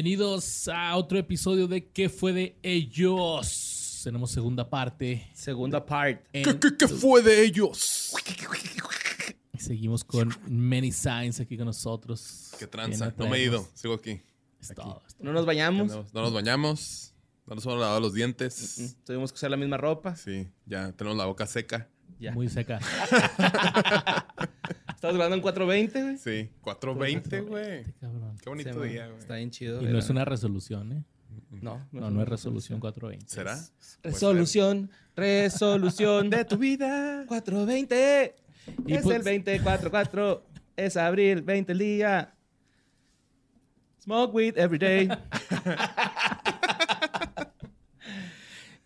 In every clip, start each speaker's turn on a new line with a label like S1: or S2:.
S1: Bienvenidos a otro episodio de ¿Qué fue de ellos? Tenemos segunda parte.
S2: Segunda part.
S1: en-
S3: ¿Qué, qué, qué fue de ellos?
S1: Seguimos con Many Signs aquí con nosotros.
S3: Qué tranza. No me he ido. Sigo aquí.
S1: Es todo.
S2: No nos bañamos.
S3: No, no nos bañamos. No nos hemos lavado los dientes.
S2: Tuvimos que usar la misma ropa.
S3: Sí, ya tenemos la boca seca.
S2: Ya.
S1: Muy seca.
S2: Estamos grabando en 420, güey.
S3: Sí, 420, güey. Qué bonito
S2: Sí,
S3: día, güey.
S2: Está bien chido.
S1: Y
S2: güey.
S1: no es una resolución, ¿eh?
S2: No,
S1: No, no es resolución 420.
S3: ¿Será?
S2: Resolución, resolución de tu vida. 420.
S1: Y
S2: es
S1: pues-
S2: el 2044. Es abril, 20 el día. Smoke weed every day.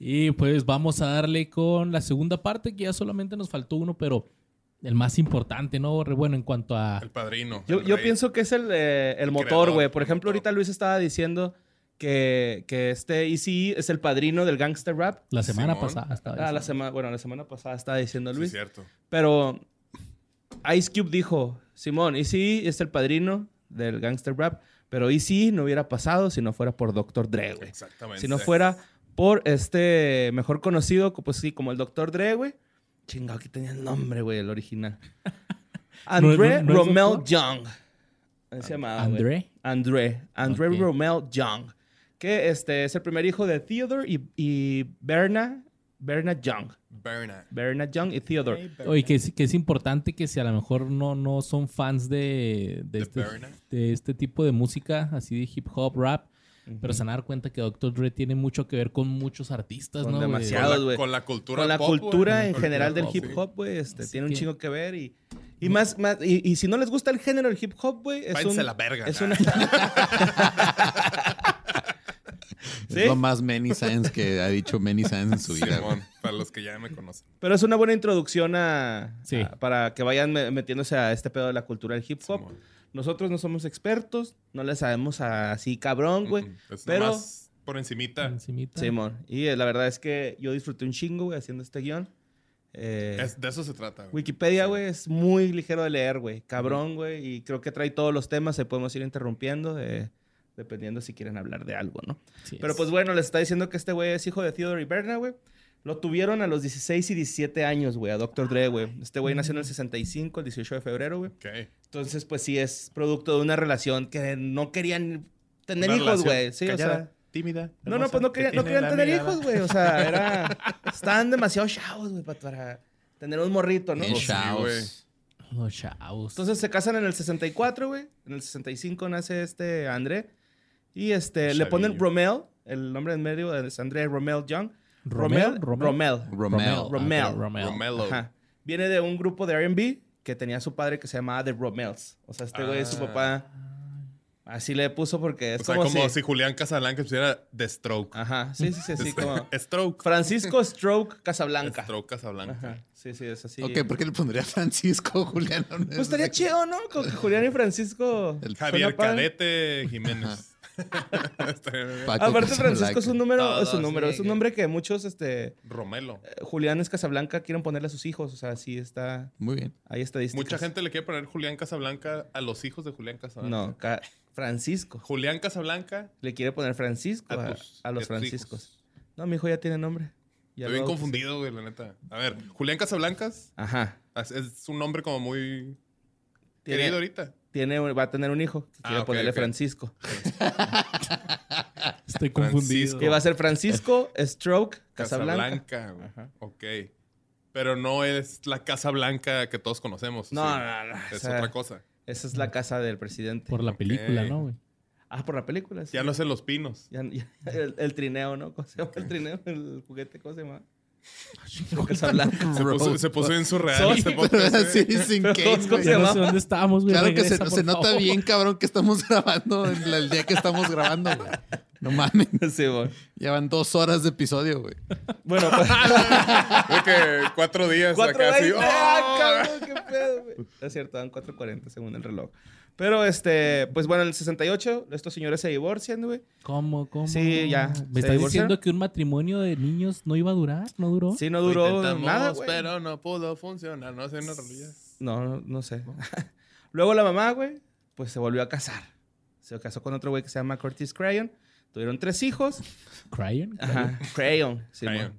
S1: Y pues vamos a darle con la segunda parte, que ya solamente nos faltó uno, pero el más importante, ¿no? Bueno, en cuanto a...
S3: El padrino.
S2: Yo,
S3: el
S2: yo
S3: rey.
S2: pienso que es el, eh, el motor, güey. Por ejemplo,
S3: motor.
S2: ahorita Luis estaba diciendo que, que este ECE es el padrino del gangster rap.
S1: La semana
S3: Simón.
S1: pasada estaba
S2: Ah, la
S1: diciendo.
S2: semana, bueno, la semana pasada estaba diciendo
S3: Sí,
S2: Luis.
S3: cierto.
S2: Pero Ice Cube dijo, Simón, ECE es el padrino del gangster rap, pero ECE no hubiera pasado si no fuera por Dr. Dre, güey.
S3: Exactamente.
S2: Si no fuera por este mejor conocido, pues sí, como el Dr. Dre, güey. Chingado, aquí tenía el nombre, güey, el original. André
S1: no- no es
S2: Romel? Young. Se llamaba.
S1: ¿André?
S2: André. André. Romel Young. Que este es el primer hijo de Theodore y, y Berna, Berna Young.
S3: Bernard.
S2: Berna Young y Theodore.
S1: Oye, que es, que es importante que si a lo mejor no, no son fans de, de,
S3: ¿De
S1: este, de este tipo de música, así de hip hop, rap, pero se van a dar cuenta que Dr. Dre tiene mucho que ver con muchos artistas,
S2: Con
S1: ¿no? güey?
S2: demasiado.
S3: Con la,
S2: güey.
S3: con la cultura
S2: Con la
S3: pop,
S2: cultura en
S3: Con
S2: general del
S3: pop,
S2: hip hop, güey, este, tiene un chingo que ver. Y, y más, más y, y si no les gusta el género del hip hop, güey, es
S3: Váyanse
S2: un...
S3: a la verga.
S2: Es una... ¿Sí?
S4: Es lo más Many Science que ha dicho Many Science en su vida.
S3: para los que ya me conocen.
S2: Pero es una buena introducción a,
S1: Sí.
S2: a- para que vayan me- metiéndose a este pedo de la cultura del hip hop.
S3: Simón.
S2: Nosotros no somos expertos, no le sabemos así cabrón, güey.
S3: Mm,
S2: pero-
S3: nomás por encimita.
S1: Encimita.
S2: Simón. Y eh, la verdad es que yo disfruté un chingo, güey, haciendo este guion. Eh,
S3: Es- de eso se trata, güey.
S2: Wikipedia, güey, es muy ligero de leer, güey. Cabrón, güey. Y creo que trae todos los temas, se podemos ir interrumpiendo, eh, dependiendo si quieren hablar de algo, ¿no?
S1: Sí,
S2: Pero
S1: es-
S2: pues bueno, les está diciendo que este güey es hijo de Theodore y Berna, güey. Lo tuvieron a los 16 y 17 años, güey, a Dr. Dre, güey. Este güey nació en el 65, el 18 de febrero, güey.
S3: Ok.
S2: Entonces, pues sí, es producto de una relación que no querían tener
S3: Una
S2: hijos, güey. Sí, o
S3: callada,
S2: sea.
S3: tímida.
S2: No, no, pues no
S3: que
S2: querían, no querían tener
S3: mirada.
S2: hijos, güey. O sea, era. Estaban demasiado chavos, güey, pa- para tener un morrito, ¿no?
S3: Sí,
S4: chavos.
S1: chavos.
S2: Entonces se casan en el 64, güey. En el 65 nace este André. Y este, le ponen. Romel. El nombre en medio es André Romel Young.
S1: ¿Romel?
S2: Romel. Romel.
S4: Romel.
S2: Romel.
S3: Romelo.
S2: Ajá. Viene de un grupo de R&B que tenía su padre que se llamaba The Romels. O sea, este güey es su
S3: Ah.
S2: papá. Así le puso porque es
S3: O sea,
S2: como,
S3: como
S2: si...
S3: si Julián Casablanca pusiera The Stroke.
S2: Ajá, sí, sí, sí, así como...
S3: Stroke.
S2: Francisco Stroke Casablanca.
S3: Stroke Casablanca.
S2: Ajá, sí, sí, es así.
S4: Ok, ¿por qué le pondría Francisco Julián?
S2: Pues estaría chido, ¿no? Con Julián y Francisco...
S4: El
S3: Javier. Cadete Jiménez.
S2: Aparte. Francisco es un número, es un número,
S4: sí,
S2: es un nombre que muchos, este,
S3: Romelo.
S2: Julián Casablanca quieren ponerle a sus hijos. O sea, sí está,
S4: Muy bien.
S2: hay estadísticas.
S3: Mucha gente le quiere poner Julián Casablanca a los hijos de Julián Casablanca.
S2: No, Ca- Francisco.
S3: Julián Casablanca
S2: Le quiere poner Francisco a,
S3: a, tus,
S2: a los
S3: a
S2: Franciscos.
S3: hijos.
S2: No, mi hijo ya tiene nombre. Ya
S3: Estoy bien confundido, güey, la neta. A ver, Julián Casablancas
S2: Ajá.
S3: es, es un nombre como muy
S2: Tiene,
S3: querido ahorita.
S2: Tiene, va a tener un hijo. que
S3: Ah,
S2: quiere ponerle. Francisco.
S1: Estoy confundido.
S2: Que va a ser Francisco Stroke Casablanca.
S3: Casablanca. güey.
S2: Ajá.
S3: Ok. Pero no es la Casa Blanca que todos conocemos.
S2: No,
S3: sí.
S2: no, no.
S3: Es
S2: o sea,
S3: otra cosa.
S2: Esa es la casa del presidente.
S1: Por la película. ¿no, güey?
S2: Ah, por la película. sí.
S3: Ya no sé los pinos.
S2: Ya- ya- el, el trineo, ¿no? ¿Cómo se llama el trineo? El juguete, ¿cómo se llama? Casablanca.
S3: Se puso, se puso bien surreal este
S4: Pero
S3: podcast.
S4: así,
S3: güey.
S4: sin güey.
S1: Ya no
S2: va.
S1: sé dónde estábamos, güey.
S4: Claro que se,
S1: Regresa,
S4: se nota
S1: favor.
S4: bien, cabrón, que estamos grabando en la- el día que estamos grabando, güey. No mames.
S2: Sí, bueno.
S4: Llevan dos horas de episodio, güey.
S2: Bueno, pues,
S3: Creo que cuatro días
S2: Cuatro
S3: acá
S2: veinte.
S3: ¡oh!
S2: ¡Ah, cabrón! ¡Qué pedo, güey! Es cierto, dan 4.40 según el reloj. Pero, este, pues bueno, en el 68, estos señores se divorcian, güey.
S1: ¿Cómo, cómo?
S2: Sí, ya.
S1: ¿Me
S2: ¿Se
S1: estás
S2: divorciaron?
S1: diciendo que un matrimonio de niños no iba a durar? ¿No duró?
S2: Sí, no duró
S3: intentamos,
S2: nada, güey.
S3: pero no pudo funcionar. No sé, una.
S2: No, no, no sé. Luego la mamá, güey, pues se volvió a casar. Se casó con otro güey que se llama Curtis Crayon. Tuvieron tres hijos.
S1: Crayon.
S2: Ajá, Crayon. sí,
S3: Crayon.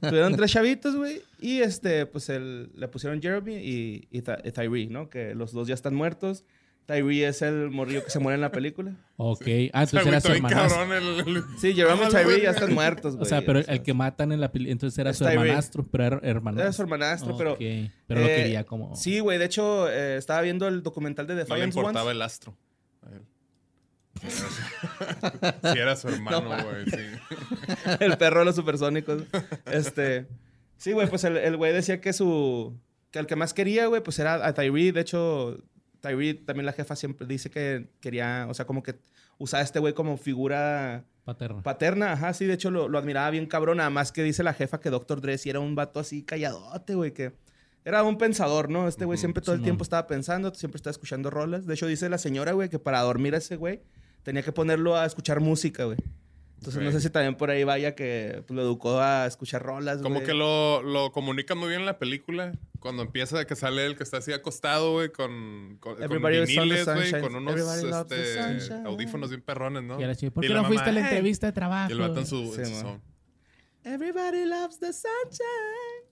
S2: Tuvieron tres chavitos, güey. Y este, pues el, le pusieron Jeremy y, y Tyree, ¿no? Que los dos ya están muertos. Tyree es el morrillo que se muere en la película.
S1: Ok. Ah, entonces era su hermanastro.
S3: el... el-
S2: Sí, Jeremy y Tyree ya están muertos, güey.
S1: O sea, pero
S2: O sea,
S1: el que matan en la película, entonces era
S2: Es
S1: su
S2: Tyree.
S1: hermanastro, pero era hermanastro.
S2: Era su hermanastro, pero...
S1: Ok, Pero lo
S2: eh,
S1: quería como...
S2: Sí, güey. De hecho, eh, estaba viendo el documental de
S3: No le importaba
S2: Ones.
S3: el astro. a él. Si era su hermano, güey. sí.
S2: el perro de los supersónicos. Este... Sí, güey, pues el el güey decía que su... Que el que más quería, güey, pues era a Tyree. De hecho, Tyree, también la jefa siempre dice que quería... O sea, como que usaba a este güey como figura...
S1: Paterno.
S2: Paterna, ajá, sí, de hecho lo, lo admiraba bien cabrón, nada más que dice la jefa que Dr. Dre sí era un vato así calladote, güey, que era un pensador, ¿no? Este güey siempre todo el tiempo estaba pensando, siempre estaba escuchando rolas. De hecho, dice la señora, güey, que para dormir a ese güey tenía que ponerlo a escuchar música, güey. Entonces, no sé si también por ahí vaya que pues, lo educó a escuchar rolas,
S3: Como que lo, lo comunican muy bien en la película. Cuando empieza que sale el que está así acostado, güey, con, con, con
S2: Everybody loves the
S3: viniles, güey,
S2: sunshine.
S3: con unos este, audífonos bien perrones, ¿no?
S1: Y ahora sí, ¿por qué no
S3: mamá,
S1: fuiste a la entrevista de trabajo?
S3: Y el vato en su...
S2: Sí,
S3: en su
S2: man.
S3: son.
S2: Everybody loves the sunshine.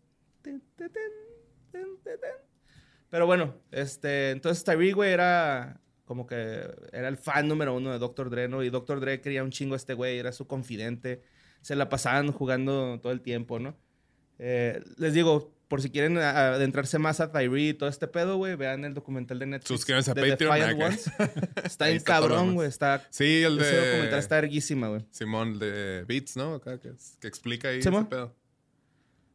S2: Pero bueno, este, entonces Tyree, güey, era como que era el fan número uno de Dr. Dre, ¿no? Y Dr. Dre quería un chingo a este güey, era su confidente. Se la pasaban jugando todo el tiempo, ¿no? Eh, les digo, por si quieren adentrarse más a Tyree y todo este pedo, güey, vean el documental de Netflix.
S3: Suscríbanse a
S2: de
S3: Patreon.
S2: Ones. Está
S3: lo
S2: cabrón, güey. Está,
S3: Sí, el
S2: ese documental
S3: de...
S2: está erguísima, güey.
S3: Simón, de Beats, ¿no? Acá, que, que explica ahí
S2: Simón.
S3: ese pedo.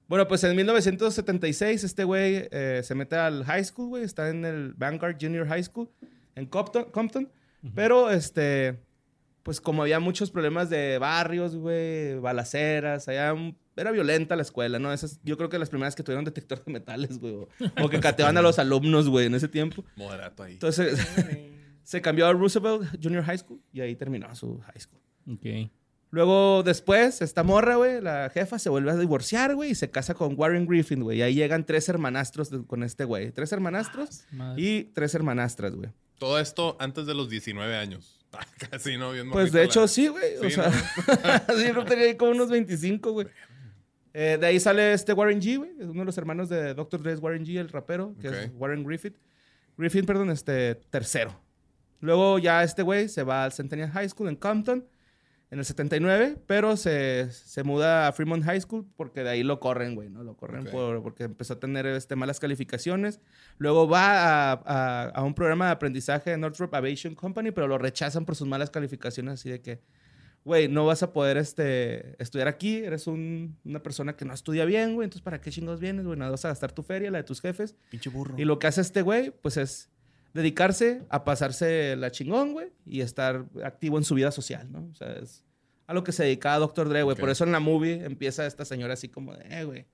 S2: Bueno, pues en 1976 este güey eh, se mete al high school, güey. Está en el Vanguard Junior High School en Compton. Compton. Pero, este, pues como había muchos problemas de barrios, güey, balaceras, allá un- era violenta la escuela, ¿no? Esas, yo creo que las primeras que tuvieron detector de metales, güey. O, o que cateaban a los alumnos, güey, en ese tiempo.
S3: Moderato ahí.
S2: Entonces, se cambió a Roosevelt Junior High School y ahí terminó su high school.
S1: Ok.
S2: Luego, después, esta morra, güey, la jefa, se vuelve a divorciar, güey, y se casa con Warren Griffin, güey. Y ahí llegan tres hermanastros de- con este güey. Tres hermanastros
S1: Madre.
S2: y tres hermanastras, güey.
S3: Todo esto antes de los 19 años. Casi, ¿no? Bien
S2: Pues de
S3: la-
S2: hecho, sí, güey. o sea, sí, yo tenía ahí como unos 25, güey. Eh, de ahí sale este Warren G, güey. Es uno de los hermanos de Dr. Dre, es Warren G, el rapero, que es. Warren Griffith. Griffin, perdón, este, tercero. Luego ya este güey se va al Centennial High School en Compton en el 79, pero se, se muda a Fremont High School porque de ahí lo corren, güey, ¿no? Lo corren
S3: Ok.
S2: por- porque empezó a tener este, malas calificaciones. Luego va a, a- a un programa de aprendizaje de Northrop Aviation Company, pero lo rechazan por sus malas calificaciones, así de que, güey, no vas a poder este, estudiar aquí, eres un- una persona que no estudia bien, güey, entonces ¿para qué chingados vienes, güey? Vas a gastar tu feria, la de tus jefes.
S3: Pinche burro.
S2: Y lo que hace este güey, pues es dedicarse a pasarse la chingón, güey, y estar activo en su vida social, ¿no? O sea, es a lo que se dedicaba Dr. Dre, güey.
S3: Ok.
S2: Por eso en la movie empieza esta señora así como de, eh, güey,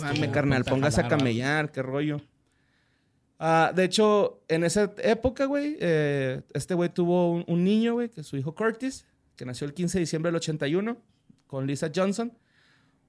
S2: mames, carnal, póngase a camellar, qué rollo. Ah, de hecho, en esa época, güey, eh, este güey tuvo un, un niño, güey, que es su hijo Curtis, que nació el 15 de diciembre del 81, con Lisa Johnson.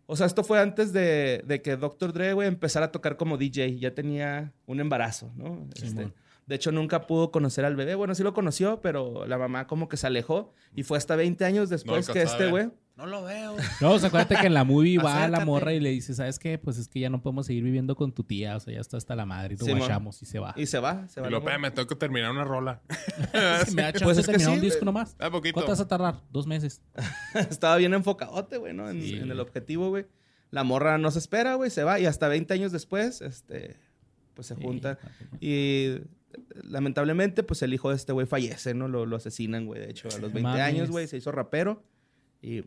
S2: O sea, esto fue antes de, de que Dr. Dre, güey, empezara a tocar como DJ. Ya tenía un embarazo, ¿no? Este,
S1: Simón.
S2: De hecho, nunca pudo conocer al bebé. Bueno, sí lo conoció, pero la mamá como que se alejó. Y fue hasta 20 años después que este güey...
S3: No lo veo.
S1: No, o sea, acuérdate que en la movie va a la morra y le dice, ¿sabes qué? Pues es que ya no podemos seguir viviendo con tu tía. O sea, ya está hasta la madre y lo
S2: Sí,
S1: guachamos y se va.
S2: Y se va, se va.
S3: Y lo
S2: morra.
S3: me tengo que terminar una rola.
S1: Si me da chance
S2: Pues es que sí,
S1: un disco nomás.
S3: Ah, poquito.
S1: ¿Cuánto vas a tardar? Dos meses.
S2: Estaba bien enfocadote, güey, ¿no? En,
S1: Sí.
S2: en el objetivo, güey. La morra no se espera, güey, se va. Y hasta 20 años después, este... Pues se
S1: Sí,
S2: juntan.
S1: papi.
S2: Y lamentablemente, pues el hijo de este güey fallece, ¿no? Lo, lo asesinan, güey. De hecho, a los 20
S1: Mames.
S2: años, güey, se hizo rapero y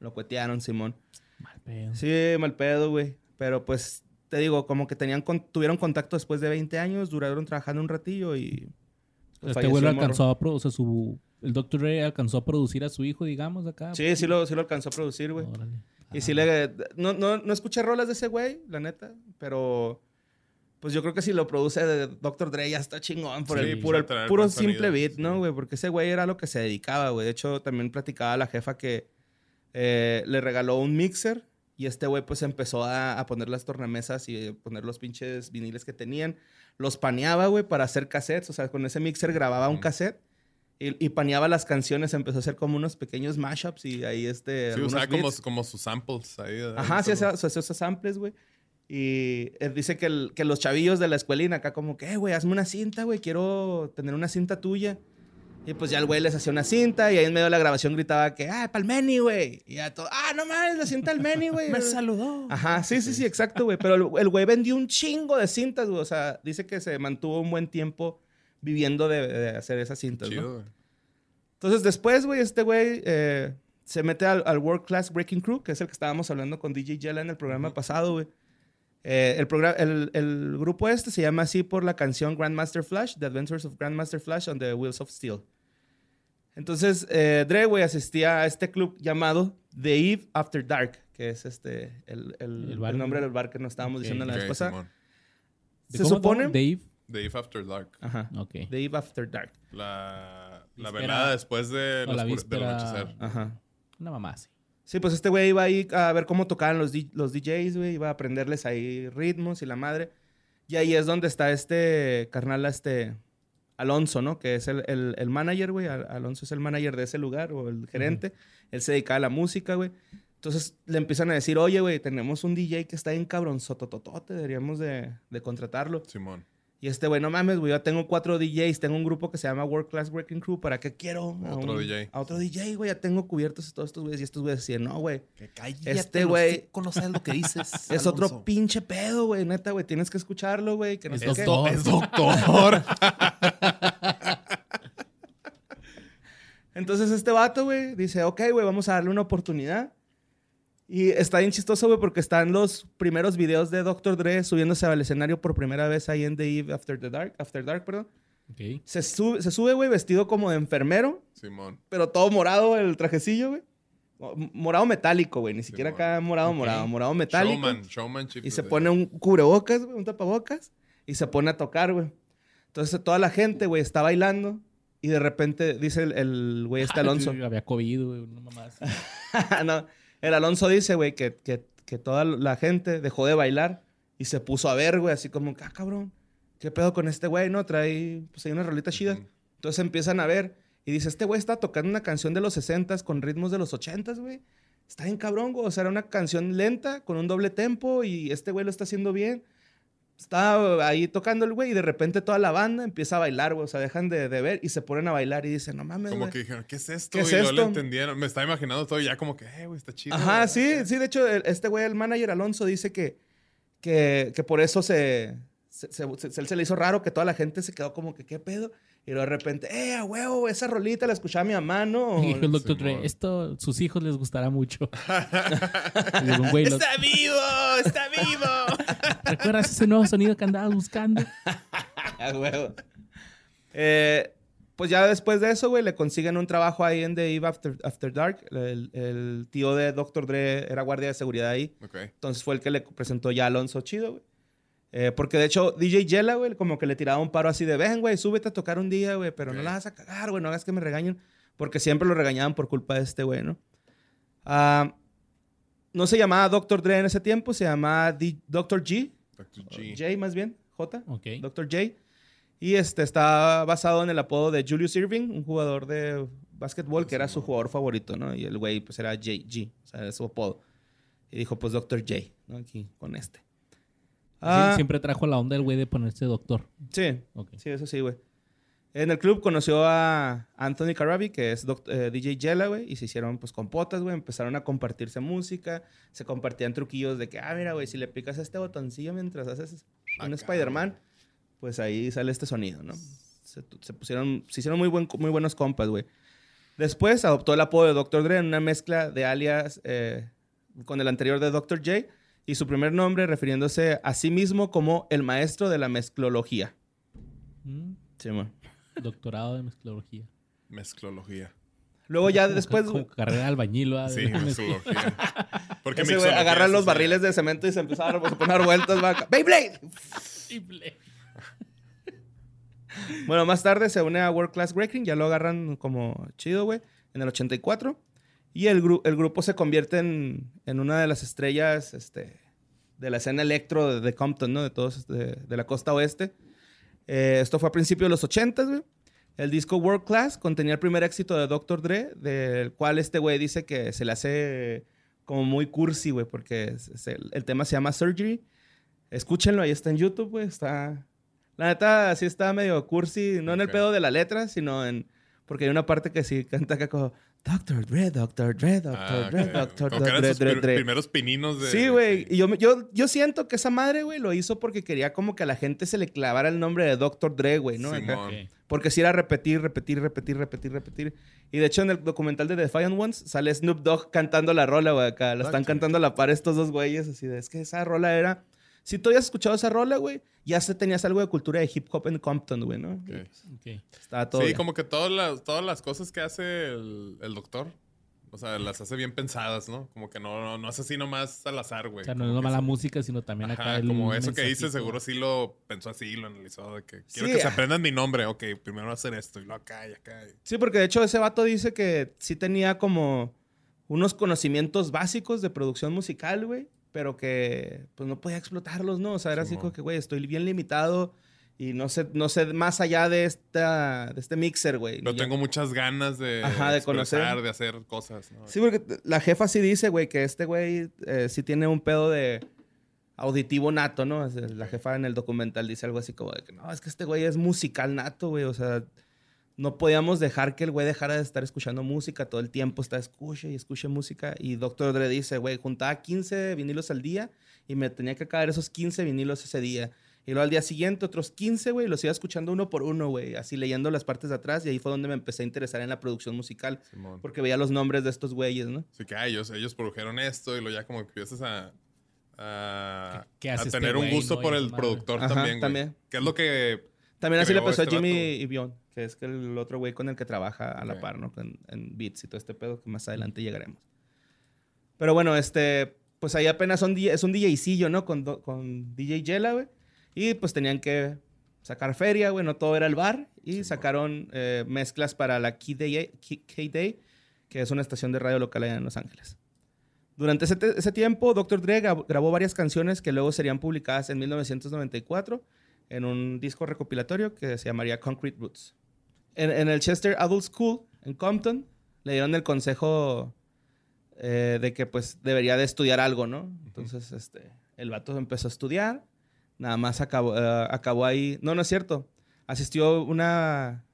S2: lo cuetearon, Simón.
S1: Mal pedo.
S2: Sí, mal pedo, güey. Pero pues, te digo, como que tenían con- tuvieron contacto después de 20 años, duraron trabajando un ratillo y. pues,
S1: Este güey alcanzó a producir, o sea, su... El Dr. Dre alcanzó a producir a su hijo, digamos, acá.
S2: Sí, sí lo, sí lo alcanzó a producir, güey.
S1: Órale.
S2: Y sí le... No, no, no escuché rolas de ese güey, la neta, pero... Pues yo creo que si lo produce Dr. Dre ya está chingón por
S3: Sí,
S2: el puro,
S3: traer
S2: puro simple beat. ¿no, güey? Porque ese güey era lo que se dedicaba, güey. De hecho, también platicaba la jefa que eh, le regaló un mixer y este güey pues empezó a, a poner las tornamesas y poner los pinches viniles que tenían. Los paneaba, güey, para hacer cassettes. O sea, con ese mixer grababa un
S3: Mm.
S2: cassette Y, y paneaba las canciones, empezó a hacer como unos pequeños mashups y ahí este...
S3: Sí, usaba como, sus samples ahí.
S2: Ajá, sí,
S3: Todo.
S2: hacía hacía esos samples, güey. Y él dice que, el- que los chavillos de la escuelina acá como que, "Eh, güey, hazme una cinta, güey, quiero tener una cinta tuya. Y pues ya el güey les hacía una cinta y ahí en medio de la grabación gritaba que, ah, pa'l Meni, güey. Y ya todo, ah, no mames, la cinta del Meni, güey.
S4: Me saludó.
S2: Ajá, sí, sí, sí, exacto, güey. Pero el- güey vendió un chingo de cintas, güey. O sea, dice que se mantuvo un buen tiempo viviendo de, de hacer esas cintas, ¿no?
S3: Chido, güey.
S2: Entonces después, güey, este güey eh, se mete al, al World Class Breaking Crew, que es el que estábamos hablando con DJ Jella en el programa pasado, güey. Eh, el, progra- el, el grupo este se llama así por la canción Grandmaster Flash, The Adventures of Grandmaster Flash on the Wheels of Steel. Entonces, eh, Dre, güey, asistía a este club llamado The Eve After Dark, que es este, el, el-
S1: El bar.
S2: el nombre del bar que nos estábamos
S1: Ok.
S2: diciendo la vez pasada.
S3: Simón.
S1: ¿De
S2: Se
S1: cómo,
S2: supone...
S1: cómo? Dave.
S3: The Eve After Dark.
S2: Ajá.
S1: Ok.
S2: The Eve After Dark.
S3: La, la velada después de los
S1: la
S3: del anochecer.
S2: Ajá.
S1: Una mamá así.
S2: Sí, pues este güey iba ahí a ver cómo tocaban los, los DJs, güey. Iba a aprenderles ahí ritmos y la madre. Y ahí es donde está este carnal, este Alonso, ¿no? Que es el, el, el manager, güey. Al- Alonso es el manager de ese lugar o el gerente. Él se dedicaba a la música, güey. Entonces le empiezan a decir, oye, güey, tenemos un DJ que está en cabronzotototote. Deberíamos de, de contratarlo.
S3: Simón.
S2: Y este güey, no mames, güey, yo tengo cuatro DJs, tengo un grupo que se llama World Class Breaking Crew, ¿para qué quiero? a
S3: Otro
S2: un-
S3: DJ.
S2: A otro DJ, güey, ya tengo cubiertos todos estos güeyes. Y estos güeyes decían, no, güey,
S4: Que cállate,
S2: Este güey-
S4: no sabes lo que dices.
S2: es otro pinche pedo, güey, neta, güey, tienes que escucharlo, güey, que no
S1: Es
S2: sé qué.
S1: doctor.
S4: Es doctor.
S2: Entonces este vato, güey, dice, ok, güey, vamos a darle una oportunidad. Y está bien chistoso, güey, porque están los primeros videos de Dr. Dre subiéndose al escenario por primera vez ahí en The Eve After the Dark, After Dark, perdón.
S1: Ok.
S2: Se sube, se sube, güey, vestido como de enfermero,
S3: Simón.
S2: pero todo morado el trajecillo, güey. Morado metálico, güey, ni siquiera
S3: Simón.
S2: acá morado,
S1: Ok.
S2: morado, morado metálico.
S3: Showman. Showmanship.
S2: Y se pone un cubrebocas, güey, un tapabocas, y se pone a tocar, güey. Entonces toda la gente, güey, está bailando, y de repente dice el, güey este Alonso.
S1: Sí, Había COVID, güey. Una mamá así.
S2: no, el Alonso dice, güey, que, que, que toda la gente dejó de bailar y se puso a ver, güey, así como, ah, cabrón, ¿qué pedo con este güey, no? Trae, pues hay una rolita chida.
S3: Ujú.
S2: Entonces empiezan a ver y dice, este güey está tocando una canción de los 60 con ritmos de los 80 güey. Está bien cabrón, güey. O sea, era una canción lenta con un doble tempo y este güey lo está haciendo bien. Está ahí tocando el güey y de repente toda la banda empieza a bailar, güey. O sea, dejan de, de ver y se ponen a bailar y dicen, no mames,
S3: Como que dijeron, ¿qué es esto?
S2: ¿Qué es
S3: y no
S2: esto?
S3: entendieron. Me estaba imaginando todo ya como que, eh, güey, está chido.
S2: Ajá, sí, sí. De hecho, este güey, el manager Alonso, dice que, que, que por eso se, se, se- se- se le hizo raro que toda la gente se quedó como que, ¿qué pedo? Y luego de repente, ¡eh, a huevo! Esa rolita la escuchaba mi mamá, ¿no?
S1: Y dijo el doctor. Dre, esto sus hijos les gustará mucho. Digo, güey,
S3: ¡Está vivo! ¡Está vivo!
S1: ¿recuerdas ese nuevo sonido que andabas buscando?
S2: A huevo. Eh, pues ya después de eso, güey, le consiguen un trabajo ahí en The Eve After, After Dark. El, el tío de Dr. Dre era guardia de seguridad ahí.
S3: ok.
S2: Entonces fue el que le presentó ya a Alonso chido, güey. Eh, porque de hecho, DJ Yella, güey, como que le tiraba un paro así de, ven, güey, súbete a tocar un día, güey, pero no la vas a cagar, güey, no hagas que me regañen. Porque siempre lo regañaban por culpa de este güey, ¿no? Ah, no se llamaba Dr. Dre en ese tiempo, se llamaba D- Dr. G,
S3: Dr. G.
S2: J más bien, J,
S1: Ok.
S2: Dr. J. Y este está basado en el apodo de Julius Irving, un jugador de básquetbol que era su jugador favorito, ¿no? Y el güey pues era JG, o sea, era su apodo. Y dijo pues Dr. J, ¿no? Aquí con este.
S1: Sí,
S2: Ah,
S1: Siempre trajo la onda el güey de ponerse doctor.
S2: sí,
S1: Ok.
S2: sí, eso sí, güey. En el club conoció a Anthony Carabi, que es eh, DJ Jella, güey, y se hicieron pues compotas, güey. Empezaron a compartirse música, se compartían truquillos de que, ah, mira, güey, si le picas a este botoncillo mientras haces un
S3: Acá,
S2: Spider-Man, pues ahí sale este sonido, ¿no? Se pusieron, se hicieron muy, buen, muy buenos compas, güey. Después adoptó el apodo de Dr. Dre en una mezcla de alias eh, con el anterior de Dr. J y su primer nombre refiriéndose a sí mismo como el maestro de la mezclología.
S1: Mm,
S2: Sí, man.
S1: Doctorado de mezclología.
S3: Mezclología.
S2: Luego ya
S1: Como
S2: después,
S1: como carrera de albañil, ¿va?
S3: Sí, mezclología. Porque
S2: ese güey
S3: mixología
S2: agarran los barriles de cemento y se empezaron a poner vueltas, va acá. ¡Beyblade! Bueno, más tarde se une a World Class Breaking, ya lo agarran como chido, güey, en el 84. Y el, gru- el grupo se convierte en, en una de las estrellas este, de la escena electro de, de Compton, ¿no? De todos, de, de la costa oeste. Eh, esto fue a principios de los 80, güey. El disco World Class contenía el primer éxito de Dr. Dre, del cual este güey dice que se le hace como muy cursi, güey, porque es- es el, el tema se llama Surgery. Escúchenlo, ahí está en YouTube, güey, está... La neta, sí está medio cursi, no en el pedo de la letra, sino en... Porque hay una parte que sí canta acá como... Dr. Dre, Dr. Dre, Dr.
S3: Ah,
S2: Dre,
S3: eran
S2: Dre,
S3: sus
S2: Dre,
S3: pr-
S2: Dre.
S3: primeros pininos de...
S2: Sí, güey. Y yo, yo, yo siento que esa madre, güey, lo hizo porque quería como que a la gente se le clavara el nombre de Dr. Dre, güey, ¿no? Acá. Porque si era repetir, repetir, repetir, repetir, repetir. Y de hecho en el documental de Defiant Ones sale Snoop Dogg cantando la rola, güey, acá. La están cantando a la par estos dos güeyes, así de, es que esa rola era... Si tú habías escuchado esa rola, güey, ya se tenías algo de cultura de hip hop en Compton, güey, ¿no? Estaba todo
S3: Sí, como que todas las, todas las cosas que hace el, el doctor, o sea, las hace bien pensadas, ¿no? Como que no, no, no es así nomás al azar, güey.
S1: O sea, no
S3: Como
S1: es nomás la música, sino también acá
S3: Ajá,
S1: el
S3: como eso que dice, seguro sí lo pensó así, lo analizó, de que quiero
S2: Sí,
S3: que se
S2: ah.
S3: aprendan mi nombre, ok, primero hacer esto, y luego acá, y acá. y-
S2: Sí, porque de hecho ese vato dice que sí tenía como unos conocimientos básicos de producción musical, güey, pero que pues no podía explotarlos, ¿no? O sea, era así como que, güey, estoy bien limitado y no sé, no sé más allá de, esta, de este mixer, güey.
S3: Pero
S2: Ni ya-
S3: tengo muchas ganas de,
S2: Ajá, de conocer.
S3: de hacer cosas, ¿no?
S2: Sí, porque la jefa sí dice, güey, que este güey eh, sí tiene un pedo de auditivo nato, ¿no? La jefa en el documental dice algo así como de que no, es que este güey es musical nato, güey. O sea, no podíamos dejar que el güey dejara de estar escuchando música todo el tiempo. Está escuche y escuche música. Y Dr. Dre dice, güey, juntaba 15 vinilos al día y me tenía que caer esos 15 vinilos ese día. Y luego al día siguiente otros 15, güey, los iba escuchando uno por uno, güey, así leyendo las partes de atrás. Y ahí fue donde me empecé a interesar en la producción musical.
S3: Simón.
S2: Porque veía los nombres de estos güeyes, ¿no?
S3: Así que ah, ellos, ellos produjeron esto y luego ya como que empiezas a, a,
S1: ¿Qué-
S3: a
S1: este
S3: tener un gusto
S1: no?
S3: por el
S1: madre.
S3: productor
S2: Ajá,
S3: también, güey.
S2: también.
S3: Que es lo que...
S2: También así le pasó a
S3: este
S2: Jimmy
S3: vato.
S2: y Bion, que es que el otro güey con el que trabaja a la par, ¿no? En, en Beats y todo este pedo que más adelante llegaremos. Pero bueno, este, pues ahí apenas son, es un DJcillo, ¿no? Con, con DJ Yela, güey. Y pues tenían que sacar feria, güey, no todo era el bar. Y sacaron eh, mezclas para la K-Day, K-Day, que es una estación de radio local allá en Los Ángeles. Durante ese, ese tiempo, Dr. Dre grabó varias canciones que luego serían publicadas en 1994 en un disco recopilatorio que se llamaría Concrete Roots. En, en el Chester Adult School, en Compton, le dieron el consejo eh, de que pues debería de estudiar algo, ¿no? Entonces, este, el vato empezó a estudiar, nada más acabó, eh, acabó ahí. No, no es cierto. Asistió una...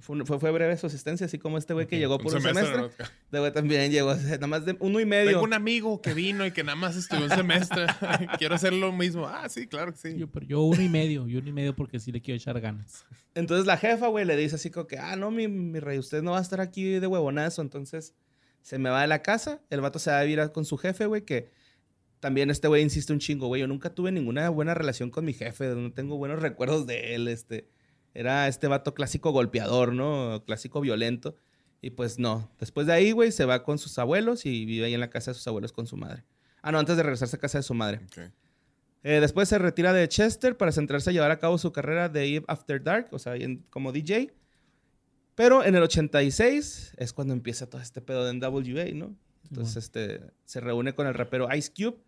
S2: Fue, un- fue, fue breve su asistencia, así como este güey que llegó por un semestre.
S3: ¿no?
S2: De güey también llegó, nada más de uno y medio.
S3: Tengo un amigo que vino y que nada más estudió un semestre. Quiero hacer lo mismo. Ah, sí, claro que sí.
S1: Yo, pero yo uno y medio, yo uno y medio porque sí le quiero echar ganas.
S2: Entonces la jefa, güey, le dice así como que, ah, no, mi, mi rey, usted no va a estar aquí de huevonazo. Entonces se me va de la casa. El vato se va a vivir con su jefe, güey, que también este güey insiste un chingo, güey. Yo nunca tuve ninguna buena relación con mi jefe. No tengo buenos recuerdos de él. Este, era este vato clásico golpeador, ¿no? Clásico violento. Y pues no. Después de ahí, güey, se va con sus abuelos y vive ahí en la casa de sus abuelos con su madre. Ah, no, antes de regresarse a casa de su madre.
S3: Ok.
S2: Eh, después se retira de Chester para centrarse a llevar a cabo su carrera de Eve After Dark, o sea, en- como DJ. Pero en el 86 es cuando empieza todo este pedo de NWA, ¿no? Entonces este, se reúne con el rapero Ice Cube,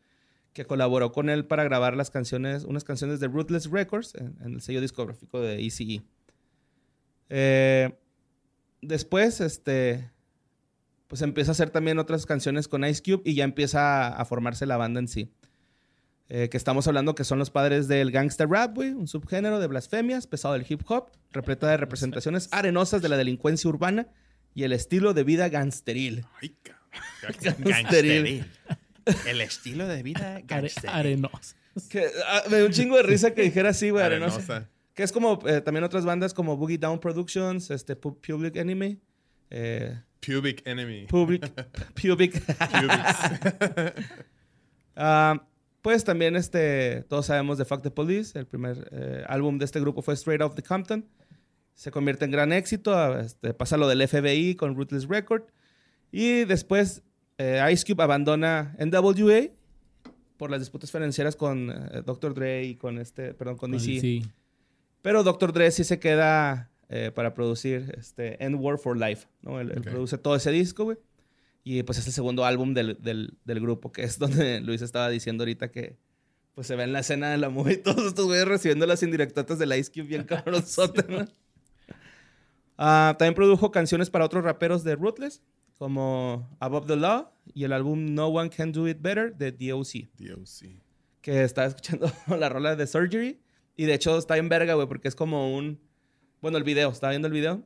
S2: que colaboró con él para grabar las canciones, unas canciones de Ruthless Records en, en el sello discográfico de ECE. Eh, después, este, pues empieza a hacer también otras canciones con Ice Cube y ya empieza a, a formarse la banda en sí. Eh, que estamos hablando que son los padres del gangster rap, güey, un subgénero de blasfemias, pesado del hip hop, repleta de representaciones arenosas de la delincuencia urbana y el estilo de vida gangsteril.
S3: Ay, cabrón.
S2: Gangsteril.
S5: El estilo de vida
S1: Are-
S5: gangsteril.
S1: arenoso.
S2: Que, ah, me dio un chingo de risa que dijera así, güey, arenosa.
S3: Arenosa.
S2: Que es como eh, también otras bandas como Boogie Down Productions, este, Pu- Public Enemy, eh,
S3: Pubic enemy.
S2: Public, Pubic. Ah, pues también este, todos sabemos de Fuck the Police. El primer eh, álbum de este grupo fue Straight Off the Compton. Se convierte en gran éxito. ah, Este, pasa lo del FBI con Ruthless Record. Y después eh, Ice Cube abandona NWA por las disputas financieras con eh, Dr. Dre y con este, perdón, con DC.
S1: Sí.
S2: Pero Dr. Dre sí se queda eh, para producir este, End War for Life, ¿no? Él, produce todo ese disco, güey. Y pues es el segundo álbum del, del, del grupo, que es donde Luis estaba diciendo ahorita que pues se ve en la escena de la movie todos estos güeyes recibiendo las indirectotas del Ice Cube bien cabronzote, ¿no? Ah, también produjo canciones para otros raperos de Ruthless, como Above the Law y el álbum No One Can Do It Better de DOC,
S3: DOC.
S2: que estaba escuchando la rola de Surgery. Y de hecho está en verga, güey, porque es como un... Bueno, el video, estaba viendo el video.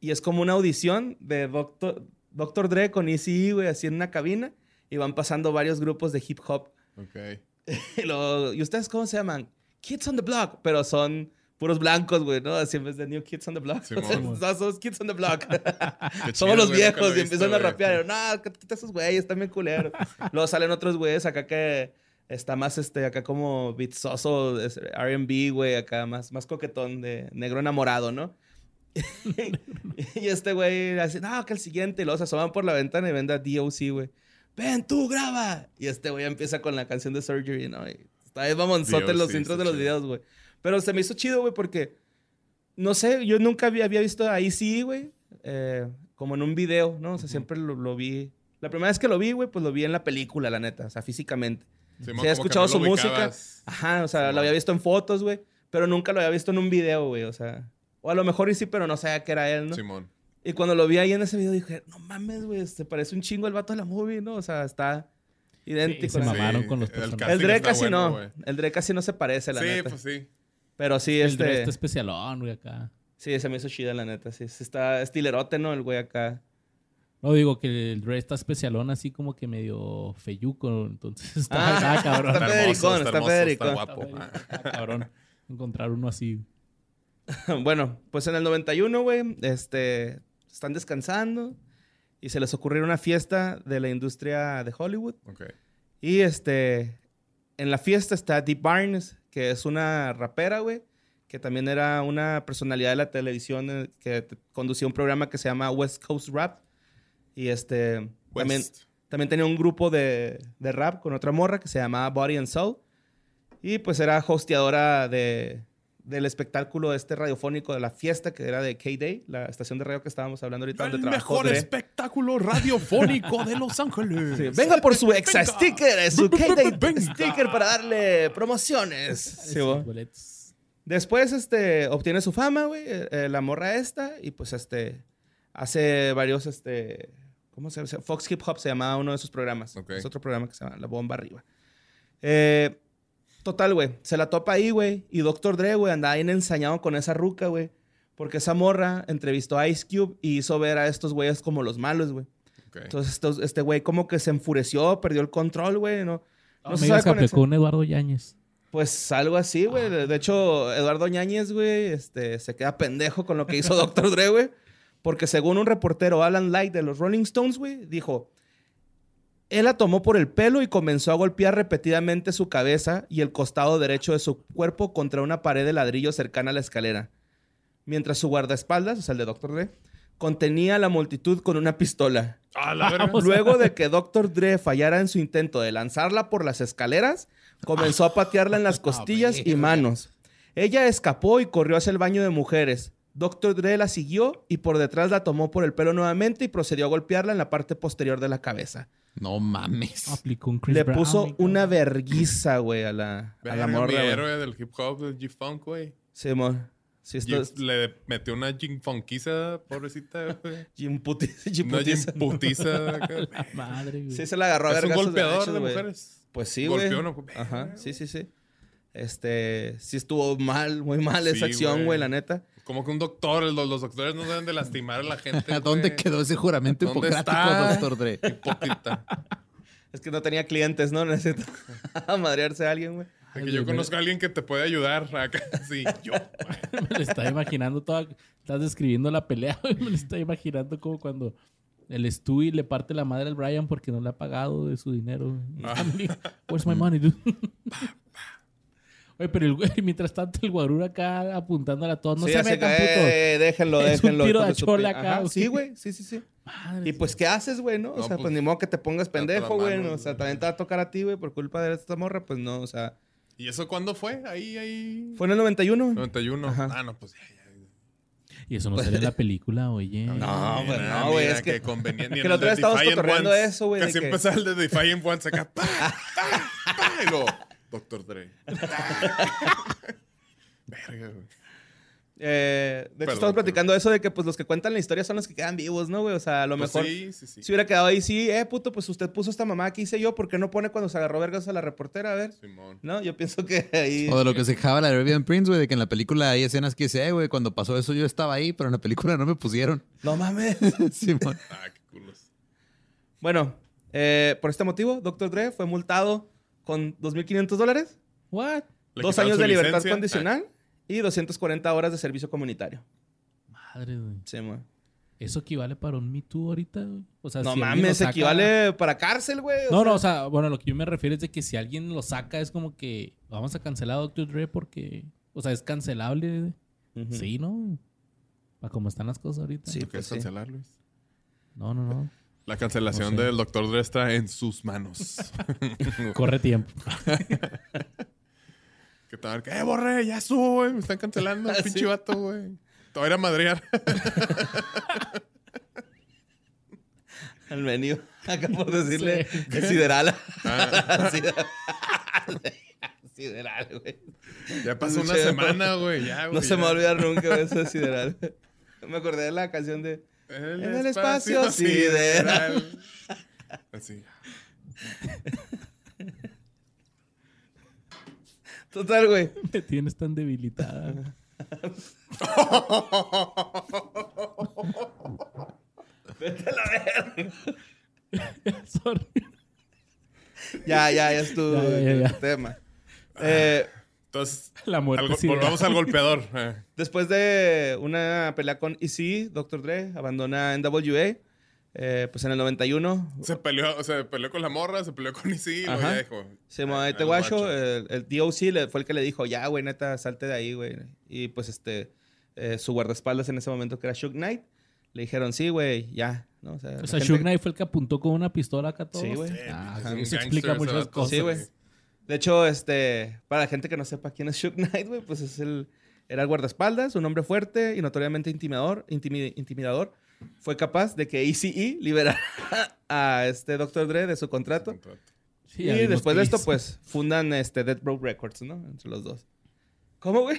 S2: Y es como una audición de Doctor, Doctor Dre con Easy, güey, así en una cabina. Y van pasando varios grupos de hip hop.
S3: Ok.
S2: Y, ¿y ustedes cómo se llaman? Kids on the Block. Pero son puros blancos, güey, ¿no? Así en vez de New Kids on the Block.
S3: Simón.
S2: no, somos Kids on the Block.
S3: Qué
S2: Somos
S3: chido,
S2: los
S3: güey,
S2: viejos
S3: lo
S2: y
S3: visto,
S2: empiezan a rapear. No, quita esos güeyes, están bien culeros. Luego salen otros güeyes acá que está más, este, acá como beatsoso, es R&B, güey, acá más, más coquetón de negro enamorado, ¿no? y este güey así, no, que el siguiente. Y luego se asoman por la ventana y ven a DOC, güey. Ven, tú graba. Y este güey empieza con la canción de Surgery, ¿no? Y está ahí mamonzote en los intros de los
S3: chido.
S2: videos, güey. Pero se me hizo chido, güey, porque no sé, yo nunca había, había visto ahí sí, güey, eh, como en un video, ¿no? O sea, siempre lo, lo vi. La primera vez que lo vi, güey, pues lo vi en la película, la neta, o sea, físicamente.
S3: Simón,
S2: Sí, había escuchado
S3: no
S2: su música. Ajá, o sea,
S3: Simón.
S2: lo había visto en fotos, güey, pero nunca lo había visto en un video, güey, o sea. O a lo mejor y sí, pero no sabía que era él, ¿no?
S3: Simón.
S2: Y cuando lo vi ahí en ese video dije, no mames, güey, se parece un chingo el vato de la movie, ¿no? O sea, está idéntico.
S1: Sí, se mamaron con los
S3: el
S1: personajes.
S3: casting
S2: el Dre casi
S3: bueno,
S2: no. El Dre casi no se parece, la
S3: Sí,
S2: neta.
S3: pues sí.
S2: Pero sí,
S1: El Dre
S2: este...
S1: está especialón, güey, acá.
S2: Sí, se me hizo chida, la neta. Sí, está estilerote, ¿no? El güey acá.
S1: No, digo que el Dre está especialón así como que medio feyuco, entonces está,
S2: Ah,
S1: está cabrón.
S2: Está está
S3: hermoso,
S2: Federicón.
S3: Está guapo.
S1: Está cabrón encontrar uno así.
S2: bueno, pues en el 91, güey, este... Están descansando y se les ocurrió una fiesta de la industria de Hollywood.
S3: Ok.
S2: Y este... En la fiesta está Dee Barnes, que es una rapera, güey. Que también era una personalidad de la televisión eh, que conducía un programa que se llama West Coast Rap. Y este... También,
S3: West.
S2: También tenía un grupo de, de rap con otra morra que se llamaba Body and Soul. Y pues era hosteadora de, del espectáculo este radiofónico de la fiesta, que era de K-Day, la estación de radio que estábamos hablando ahorita.
S3: El
S2: donde
S3: mejor
S2: Dre.
S3: espectáculo radiofónico de Los Ángeles.
S2: Sí, Venga por su
S3: Venga.
S2: sticker, eh, su K-Day sticker para darle promociones. Sí. Después, este, obtiene su fama, güey, eh, eh, la morra esta, y pues, este, hace varios, este, ¿cómo se llama? Fox Hip Hop se llamaba uno de sus programas.
S3: Ok.
S2: Es otro programa que se llama La Bomba Arriba. Eh, total, güey, se la topa ahí, güey, y Dr. Dre, güey, andaba bien ensañado con esa ruca, güey, porque esa morra entrevistó a Ice Cube y hizo ver a estos güeyes como los malos, güey.
S3: Ok.
S2: Entonces, estos- este güey como que se enfureció, perdió el control, güey, ¿no?
S1: No,
S2: No se sabe
S1: que
S2: con
S1: Eduardo Yáñez.
S2: pues algo así, güey. De, de hecho, Eduardo Ñañez, güey, este, se queda pendejo con lo que hizo Dr. Dre, güey. Porque según un reportero, Alan Light de los Rolling Stones, güey, dijo... Él la tomó por el pelo y comenzó a golpear repetidamente su cabeza y el costado derecho de su cuerpo contra una pared de ladrillo cercana a la escalera. Mientras su guardaespaldas, o sea, el de Dr. Dre, contenía a la multitud con una pistola.
S3: A la verga.
S2: Luego de que Dr. Dre fallara en su intento de lanzarla por las escaleras, comenzó a patearla en las costillas y manos. Ella escapó y corrió hacia el baño de mujeres. Dr. Dre la siguió y por detrás la tomó por el pelo nuevamente y procedió a golpearla en la parte posterior de la cabeza.
S4: No mames.
S1: Aplicó un Chris
S2: Le
S1: Brown,
S2: puso una verguiza, güey, a la, a la
S3: Verga, mi
S2: morra. güey.
S3: héroe del hip hop, del G-Funk, güey.
S2: Sí, amor. Sí, esto
S3: Jim-
S2: es
S3: Le metió una Jim Funkiza, pobrecita, güey.
S2: Jim Puti- Jim
S3: Una Jim
S2: Putiza.
S3: Putiza. acá.
S1: Madre, güey.
S2: Sí, se la agarró a
S3: Es un
S2: vergazos
S3: golpeador
S2: derechos,
S3: de
S2: güey.
S3: mujeres.
S2: Pues sí, güey.
S3: Golpeó una-
S2: Ajá, sí, sí, sí. Este, sí estuvo mal, muy mal esa acción,
S3: güey.
S2: güey, la neta.
S3: Como que un doctor, los, los doctores no deben de lastimar a la gente.
S4: ¿A dónde
S3: güey.
S4: quedó ese juramento
S3: ¿Dónde
S4: hipocrático,
S3: está?
S4: doctor Dre?
S3: Hipócrita.
S2: Es que no tenía clientes, ¿no? Necesito madrearse a alguien, güey.
S3: De que yo conozco a alguien que te puede ayudar acá. Sí, yo.
S1: Me lo estaba imaginando toda. Estás describiendo la pelea, güey. Me lo estaba imaginando como cuando el Stewie le parte la madre al Brian porque no le ha pagado de su dinero.
S3: Ah.
S1: Where's my money, dude? Oye, pero el güey, mientras tanto, el guarura acá apuntándola a todos. No
S2: Sí,
S1: se metan,
S2: que,
S1: puto.
S2: eh, déjenlo,
S1: Es un
S2: déjenlo.
S1: tiro
S2: hijo
S1: de
S2: su
S1: chola
S2: pi-
S1: acá,
S2: Ajá,
S1: güey.
S2: Sí, güey, sí, sí, sí.
S1: Madre,
S2: Y pues, ¿qué haces, güey, no? O
S3: No,
S2: sea,
S3: pues,
S2: pues ni modo que te pongas pendejo, güey.
S3: mano,
S2: ¿no? O sea,
S3: güey.
S2: también te va a tocar a ti, güey, por culpa de esta morra, pues no, o sea.
S3: ¿Y eso cuándo fue? Ahí, ahí.
S2: Fue en el 91.
S3: 91.
S2: Ajá.
S3: Ah, no, pues ya, ya.
S1: Y eso no sale en la película, oye.
S2: No, pues
S3: Mira,
S2: no, güey,
S3: mira,
S2: es que-
S3: conveniente. Ni
S2: que
S3: el
S2: otra vez
S3: de
S2: estábamos cotorreando eso, güey, de
S3: Casi
S2: que-
S3: empezaba el de Defiant Ones acá. ¡Pa! ¡Pa! Doctor Dre. Verga, güey.
S2: Eh, de hecho,
S3: Perdón,
S2: estamos
S3: perdón.
S2: platicando eso de que pues los que cuentan la historia son los que quedan vivos, ¿no, güey? O sea, a lo
S3: Pues
S2: mejor
S3: sí, sí, sí.
S2: si hubiera quedado ahí, sí, eh, puto, pues usted puso esta mamá que hice yo, ¿por qué no pone cuando se agarró vergas a la reportera? A ver.
S3: Simón.
S2: No, yo pienso que ahí...
S4: O de lo que se quejaba la Arabian Prince, güey, de que en la película hay escenas que dice, eh, güey, cuando pasó eso yo estaba ahí, pero en la película no me pusieron.
S2: No mames.
S4: Simón.
S3: Ah, qué culos.
S2: bueno, eh, por este motivo, Dr. Dre fue multado con 2.500 dólares,
S1: What?
S2: Dos años de libertad
S3: licencia.
S2: condicional y 240 horas de servicio comunitario.
S1: Madre, güey.
S2: Sí.
S1: ¿Eso equivale para un Me Too ahorita, güey? O sea,
S2: no
S1: si
S2: mames,
S1: saca-
S2: equivale para cárcel, güey.
S1: No,
S2: sea.
S1: no, o sea, bueno, lo que yo me refiero es de que si alguien lo saca es como que vamos a cancelar a Dr. Dre porque, o sea, es cancelable.
S2: Ujú.
S1: Sí, ¿no? Para cómo están las cosas ahorita.
S2: Sí.
S3: ¿Lo
S2: pues
S3: quieres cancelar, Luis?
S1: No, no, no.
S3: La cancelación
S1: No sé.
S3: del Dr. Dre está en sus manos.
S1: Corre tiempo.
S3: ¿Qué tal? ¡Eh, borré! Ya subo, güey. Me están cancelando.
S2: Sí.
S3: Pinche vato, güey. Te voy a ir a madrear.
S2: El menú. Acá por decirle
S1: Sí.
S2: el sideral.
S3: Ah,
S2: Sideral. sideral, güey.
S3: ya pasó una semana, güey. Ya, güey.
S2: No se me va a olvidar nunca eso de sideral. Me acordé de la canción de
S3: El
S2: En el espacio sideral.
S3: Así.
S2: Total, güey.
S1: Me tienes tan debilitada. Sorry.
S2: Ya, ya, ya estuvo
S1: Ya, ya, ya,
S2: el tema. Eh,
S3: Entonces,
S1: La muerte
S3: al go-
S1: sí.
S3: volvamos al golpeador. Eh,
S2: después de una pelea con EC, Dr. Dre abandona NWA. Eh, pues en el 91
S3: Se peleó, se peleó con la morra, se peleó con Isi y luego
S2: Ajá.
S3: ya dijo.
S2: se
S3: "Ah,
S2: este
S3: el
S2: guacho.
S3: guacho".
S2: El, el DOC le- fue el que le dijo, ya, güey, neta, salte de ahí, güey. Y pues este, eh, su guardaespaldas en ese momento, que era Shook Knight, le dijeron, sí, güey, ya. ¿no? O sea, la
S1: O sea,
S2: gente-
S1: Shug Knight fue el que apuntó con una pistola acá a todos.
S2: Sí, güey.
S1: Ah, sí, eso explica muchas cosas.
S2: Sí, güey. De hecho, este, para la gente que no sepa quién es Shook Knight, güey, pues es el, era el guardaespaldas, un hombre fuerte y notoriamente intimidador, intimi- intimidador. Fue capaz de que ECE liberara a este Dr. Dre de su contrato.
S1: Sí,
S2: y después de esto,
S1: hizo.
S2: pues, fundan este Dead Broke Records, ¿no? Entre los dos. ¿Cómo, güey?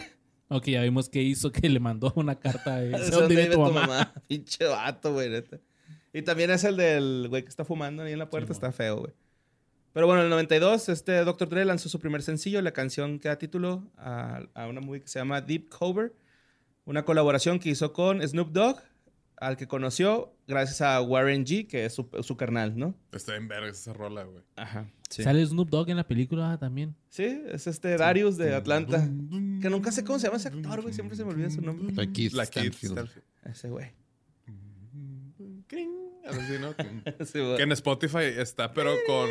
S1: Ok, ya vimos que hizo que le mandó una carta de
S2: ¿De
S1: ¿Dónde vive tu
S2: tu
S1: mamá?
S2: mamá? Pinche vato, güey, neta. Y también es el del güey que está fumando ahí en la puerta.
S1: Sí,
S2: está feo, güey. Pero bueno, en el 92, este Dr. Dre lanzó su primer sencillo, la canción que da título a, a una movie que se llama Deep Cover. Una colaboración que hizo con Snoop Dogg, al que conoció gracias a Warren G, que es su, su carnal, ¿no?
S3: Está en verga esa rola, güey.
S2: Ajá. Sí.
S1: Sale Snoop Dogg en la película también.
S2: Sí, es este Darius de Atlanta. Que nunca sé cómo se llama ese actor, güey. Siempre se me olvida su nombre.
S4: La Keith
S3: La Kid
S4: Stanfield.
S3: Stanfield.
S2: Ese güey.
S3: Cring. Así, ¿no?
S2: Sí, güey.
S3: que en Spotify está, pero con.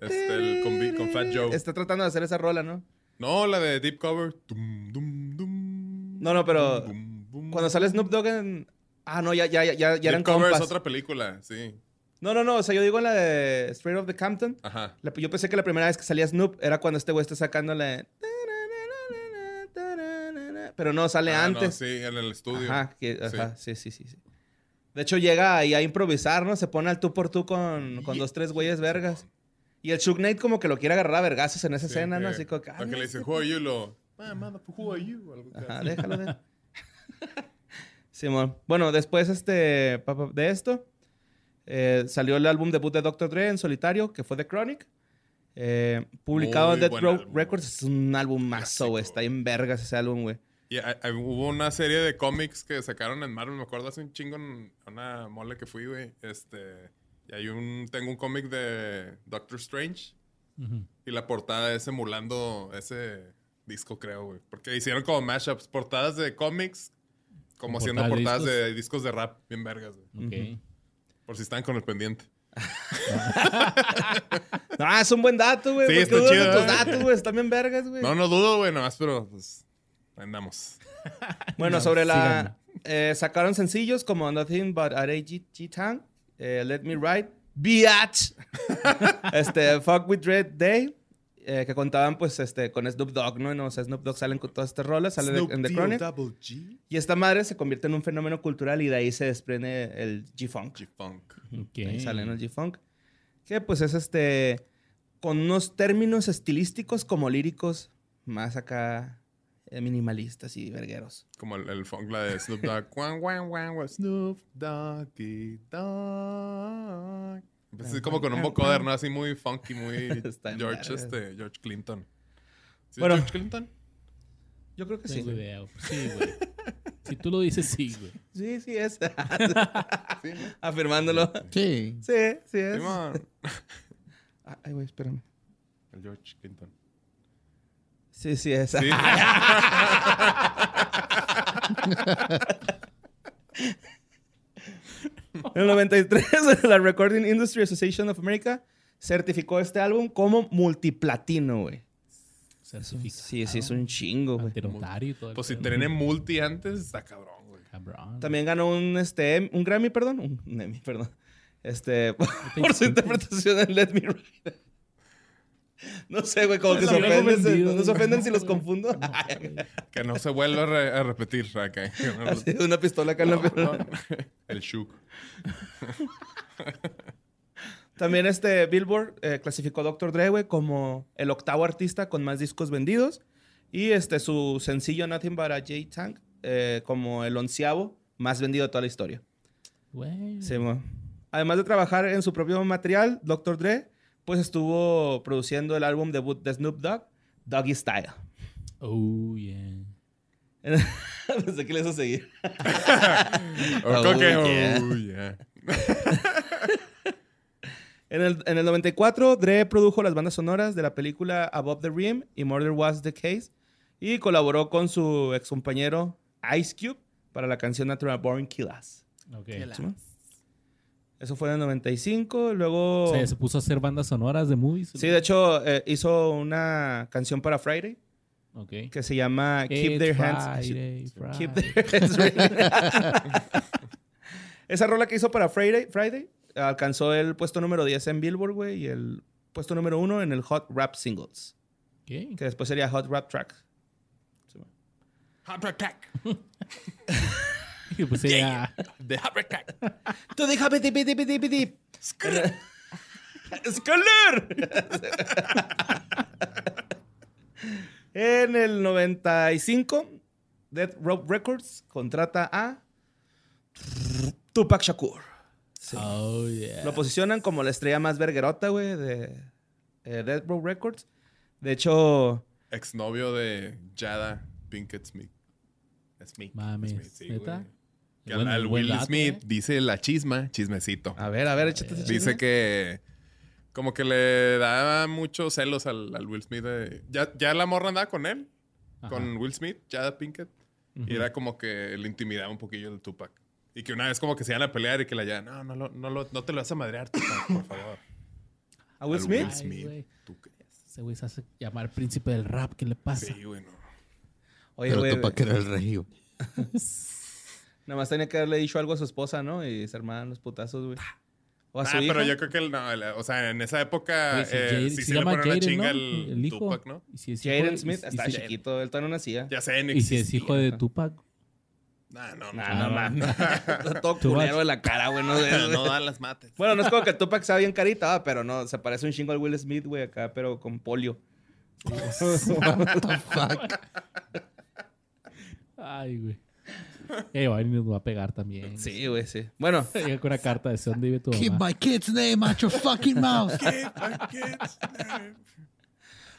S3: Este, el, con, Fat Joe.
S2: Está tratando de hacer esa rola, ¿no?
S3: No, la de Deep Cover. Dum, dum, dum.
S2: No, no, pero. Cuando sale Snoop Dogg en... Ah, no, ya, ya, ya, ya
S3: Deep
S2: eran
S3: Cover
S2: compas.
S3: es otra película, sí.
S2: No, no, no. O sea, yo digo en la de Straight of the Compton.
S3: Ajá.
S2: la- yo pensé que la primera vez que salía Snoop era cuando este güey está sacando la... Pero no, sale
S3: Ah, no,
S2: antes.
S3: sí, en el estudio.
S2: Ajá, que- ajá, sí. sí, sí, sí. De hecho, llega ahí a improvisar, ¿no? Se pone al tú por tú con, con dos, tres güeyes vergas. Y el Chuck Knight como que lo quiere agarrar a vergazos en esa
S3: Sí,
S2: escena, ¿no? Así como que... ah, no,
S3: le dice,
S2: este
S3: who are you? Lo, ah, motherfucker, who are you? Algo así.
S2: Ajá, déjalo de. Simón. Bueno, después este, de esto, eh, salió el álbum debut de Dr. Dre en solitario, que fue The Chronic. Eh, publicado
S3: Muy
S2: en Death Row Records. Es un álbum mazo, güey. Está en vergas ese álbum, güey.
S3: Y hubo una serie de cómics que sacaron en Marvel, me acuerdo hace un chingo en una mole que fui, güey. Este, y hay un, tengo un cómic de Doctor Strange y la portada es emulando ese disco, creo, güey. Porque hicieron como mashups, portadas de cómics, como haciendo
S1: portadas
S3: portadas
S1: de
S3: de discos de rap, bien vergas, güey.
S1: Ok.
S3: Por si están con el pendiente.
S2: Ah, es un buen dato, güey.
S3: Sí,
S2: ¿Por qué
S3: está chido,
S2: tus
S3: ¿eh?
S2: datos, güey. Están bien vergas, güey.
S3: No, no dudo, güey, nomás, pero pues andamos.
S2: Bueno,
S1: No,
S2: sobre la... eh, sacaron sencillos como Nothing But a G-Town, eh, Let Me Ride, Biatch, este, Fuck With Dread Day, eh, que contaban pues este, con Snoop Dogg, ¿no? No, O sea, Snoop Dogg salen con todas estas rolas, sale de- en The Chronic. Y esta madre se convierte en un fenómeno cultural y de ahí se desprende el G-Funk.
S3: G-Funk.
S1: Ok.
S2: Ahí sale ¿no? el G-Funk. Que pues es este, con unos términos estilísticos como líricos, más acá minimalistas y vergueros.
S3: Como el, el funk, la de Snoop Dogg. Guan, guan, guan, guan, Snoop Doggy Dogg. Pues es como con un vocoder, ¿no? Así muy funky, muy George, este, George Clinton. ¿Sí es
S2: Bueno.
S3: George Clinton?
S2: Yo creo que sí. Güey.
S1: idea. Sí, güey. si tú lo dices, sí, güey.
S2: Sí, sí es.
S3: Sí, ¿no?
S2: Afirmándolo.
S4: Sí.
S2: Sí, sí es. Ay, güey, espérame.
S3: El George Clinton.
S2: Sí, sí es.
S3: Sí.
S2: En el 93, la Recording Industry Association of America certificó este álbum como multiplatino, güey.
S1: Certificado.
S2: Sí, sí, es un chingo, güey.
S3: Pues si
S1: pedo.
S3: tiene multi antes, está cabrón, güey.
S1: Cabrón.
S2: También ganó un, este, Em- un Grammy, perdón. Un, Emmy, perdón. Este, por su interpretación en Let Me Ride. No sé, güey, como que se ofenden, no se ofenden si los
S1: No,
S2: confundo.
S1: No.
S3: Que no se vuelva a, re- a repetir acá.
S2: Así, una pistola acá en la
S3: El Shuk.
S2: También este Billboard eh, clasificó a Dr. Dre, güey, como el octavo artista con más discos vendidos. Y este, su sencillo Nothing But a J-Tank eh, como el onceavo más vendido de toda la historia.
S1: Güey.
S2: Sí. Además de trabajar en su propio material, Dr. Dre, pues estuvo produciendo el álbum debut de Snoop Dogg, Doggy Style.
S1: Oh, yeah.
S2: Pensé que le hizo seguir. Oh, yeah.
S3: oh, yeah.
S2: En el, en el 94, Dre produjo las bandas sonoras de la película Above the Rim y Murder Was the Case y colaboró con su ex compañero Ice Cube para la canción Natural Born Kill Us.
S1: Ok.
S2: Eso fue en el 95. Luego.
S1: Se puso a hacer bandas sonoras de movies.
S2: Sí, de hecho, eh, hizo una canción para Friday
S1: Ok.
S2: que se llama Keep
S1: It's
S2: Their Hands.
S1: Friday,
S2: Keep. Their Hands Ready. Esa rola que hizo para Friday, Friday alcanzó el puesto número 10 en Billboard, güey, y el puesto número 1 en el Hot Rap Singles,
S1: ¿Qué?
S2: que después sería Hot Rap Track. Sí, bueno.
S3: Heart
S1: pues ya.
S3: The attack.
S2: Tú déjame dip, dip, dip. ¡Scholar! en el 95, Death Row Records contrata a Tupac Shakur.
S1: Oh, yeah.
S2: Lo posicionan como la estrella más verguerota, güey, de eh, Death Row Records. De hecho,
S3: Exnovio de Jada Pinkett Smith. Smith.
S1: Mames,
S3: Smith, sí,
S1: ¿neta?
S3: güey. Que
S1: Buen-
S3: al Will
S1: dato,
S3: Smith
S1: ¿eh?
S3: dice la chisma, chismecito.
S2: a ver, a ver, échate ese
S3: Dice que como que le daba muchos celos al, al Will Smith. de- ya, ya la morra andaba con él,
S1: Ajá.
S3: con Will Smith, Jada Pinkett. Y era como que le intimidaba un poquillo el Tupac. Y que una vez como que se iban a pelear y que la ya, no, no, lo- no, lo- no te lo vas a madrear, Tupac, por favor.
S2: ¿A Will
S3: Al
S2: Smith?
S3: Will
S1: Ay,
S3: Smith.
S1: güey.
S3: ¿Tú crees?
S1: Ese güey se hace llamar príncipe del rap. ¿Qué le pasa?
S3: Sí, güey, no.
S2: Oye,
S4: Pero
S2: güey,
S4: Tupac era el rey, güey.
S2: nada más tenía que haberle dicho algo a su esposa, ¿no? Y se armaban los putazos, güey. O a su
S3: Ah,
S2: hija.
S3: pero yo creo que, el- no, la- o sea, en esa época
S1: Oye, si
S3: eh, sí
S1: se
S3: se le
S1: llama
S3: pone una
S1: Jaden,
S3: chinga
S1: ¿no?
S3: el,
S1: El hijo.
S3: Tupac, ¿no?
S1: Y si es hijo
S2: Jaden
S1: de-
S2: Smith está
S1: si-
S2: chiquito, él todavía no nacía.
S3: Ya sé, no
S1: Y si es hijo de. Tupac.
S3: Nah, no, no,
S2: Nah,
S1: no,
S2: no mames. Todo culero de la cara, güey. No,
S3: no, no dan las mates.
S2: Bueno, no es como que Tupac sea bien carita, ah, pero no, se parece un chingo al Will Smith, güey, acá, pero con polio.
S4: What the fuck?
S1: Ay, güey. Eh, va a venir y nos va a pegar también.
S2: Sí, güey, sí. Bueno,
S1: Llega con una carta de ¿de dónde vive tu
S4: Keep
S1: mamá?
S4: my kid's name out your fucking mouth.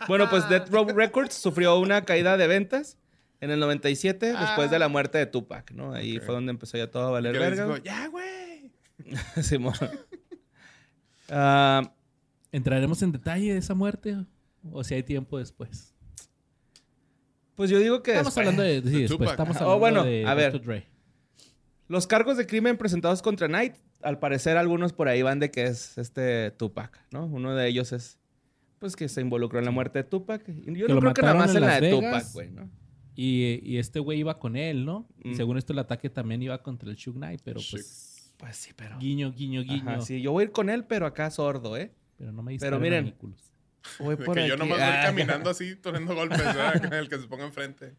S2: bueno, pues Death Row Records sufrió una caída de ventas en el 97 después de la muerte de Tupac, ¿no? Ahí fue donde empezó ya todo a valer verga.
S3: ya, güey.
S2: Simón. Ah,
S1: ¿Entraremos en detalle de esa muerte? ¿O si hay tiempo después?
S2: Pues yo digo que
S1: Estamos
S2: después-
S1: hablando de... Sí,
S3: de
S1: después. Estamos
S2: Oh,
S1: hablando
S2: bueno,
S1: de
S2: a ver. Los cargos de crimen presentados contra Knight, al parecer algunos por ahí van de que es este Tupac, ¿no? Uno de ellos es, pues, que se involucró en la muerte de Tupac. Y yo
S1: Que
S2: no
S1: lo
S2: creo que nada más
S1: en
S2: en la de
S1: Vegas.
S2: Tupac, güey, ¿no?
S1: Y, y este güey iba con él, ¿no?
S2: Mm.
S1: según esto, el ataque también iba contra el Shug Knight, pero pues...
S2: Pues sí, pero...
S1: Guiño, guiño, guiño.
S2: Ajá, sí, yo voy a ir con él, pero acá sordo, ¿eh?
S1: Pero no me
S2: Pero miren. Voy
S3: De
S2: por
S3: que yo
S2: aquí.
S3: nomás voy
S2: Ah,
S3: caminando así, teniendo golpes, ¿verdad? Con el que se ponga enfrente.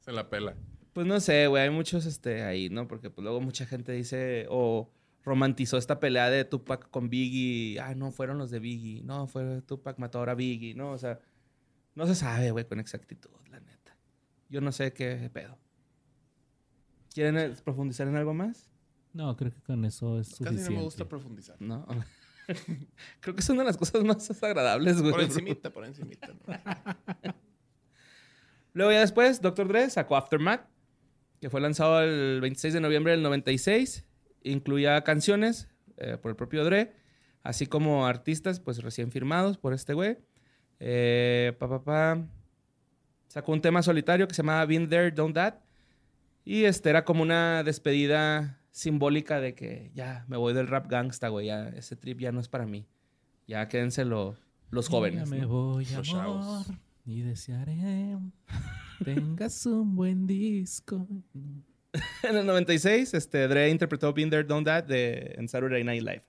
S3: Se la pela.
S2: Pues no sé, güey, hay muchos este, ahí, ¿no? Porque pues luego mucha gente dice o romantizó esta pelea de Tupac con Biggie. Ah, no, fueron los de Biggie. No, fue Tupac mató ahora a Biggie, ¿no? O sea, no se sabe, güey, con exactitud, la neta. yo no sé qué pedo. ¿Quieren profundizar en algo más?
S1: No, creo que con eso es
S3: Casi
S1: suficiente.
S3: no me gusta profundizar.
S2: No. Creo que es una de las cosas más agradables, güey.
S3: Por encimita, por encimita. ¿no?
S2: Luego ya después, Dr. Dre sacó Aftermath, que fue lanzado el 26 de noviembre del 96. Incluía canciones eh, por el propio Dre, así como artistas pues recién firmados por este güey. Eh, pa, pa, pa. Sacó un tema solitario que se llamaba Been There, Don't That. Y este era como una despedida simbólica de que ya me voy del rap gangsta, güey. Ya ese trip ya no es para mí. Ya quédense lo- los jóvenes.
S1: Ya me
S2: ¿no?
S1: voy,
S3: Los
S1: amor,
S3: chavos.
S1: y desearé tengas un buen disco.
S2: En el 96, este, Dre interpretó Been There, Done That de, en Saturday Night Live.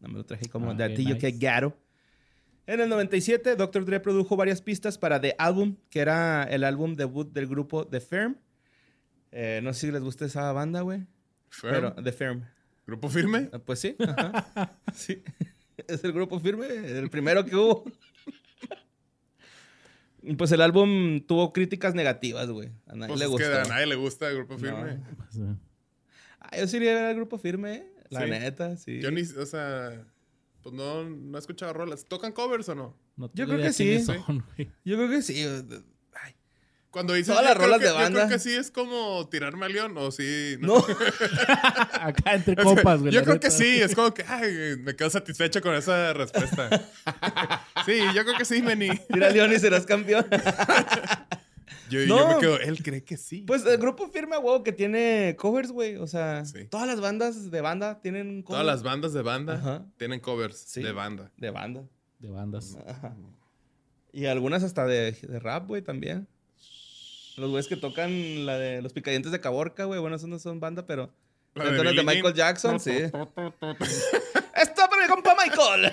S2: No me lo traje como
S1: Ah,
S2: de
S1: ok,
S2: atillo que
S1: nice.
S2: garo. En el 97, Dr. Dre produjo varias pistas para The Album, que era el álbum debut del grupo The Firm. Eh, no sé si les gusta esa banda, güey.
S3: Firm.
S2: Pero The Firm.
S3: ¿Grupo firme?
S2: Ah, Pues sí. ajá. sí. Es el grupo firme, el primero que hubo. Pues el álbum tuvo críticas negativas, güey. A nadie
S3: Pues
S2: le
S3: es que a nadie le gusta el grupo firme.
S2: Ah, yo sí iría a ver al grupo firme, la
S3: Sí.
S2: neta, sí.
S3: Yo ni, o sea, pues no, no he escuchado rolas. ¿Tocan covers o no?
S1: no
S2: Yo creo que sí.
S1: son.
S2: Yo creo que sí.
S3: Cuando dices
S2: Todas
S3: yo
S2: las rolas
S3: que-
S2: de
S3: Yo
S2: banda.
S3: creo que sí es como tirarme a león o sí.
S2: No,
S1: Acá entre copas, güey.
S3: Yo creo que sí, es como que ay, me quedo satisfecho con esa respuesta. sí, yo creo que sí, Meni.
S2: tira León y serás campeón.
S3: Yo,
S2: No.
S3: yo me quedo, él cree que sí.
S2: pues el grupo firme, a huevo, que tiene covers, güey. O sea,
S3: Sí.
S2: todas las bandas de banda tienen covers.
S3: Todas las bandas de banda
S2: Ajá.
S3: tienen covers
S2: Sí.
S3: de banda.
S2: De banda.
S1: De bandas.
S2: Ajá. Y algunas hasta de, de rap, güey, también. Los güeyes que tocan la de los picadientes de Caborca, güey. Bueno, esos no son banda, pero.
S3: De
S2: de, Michael. Jackson, sí. ¡Esto para mi compa Michael!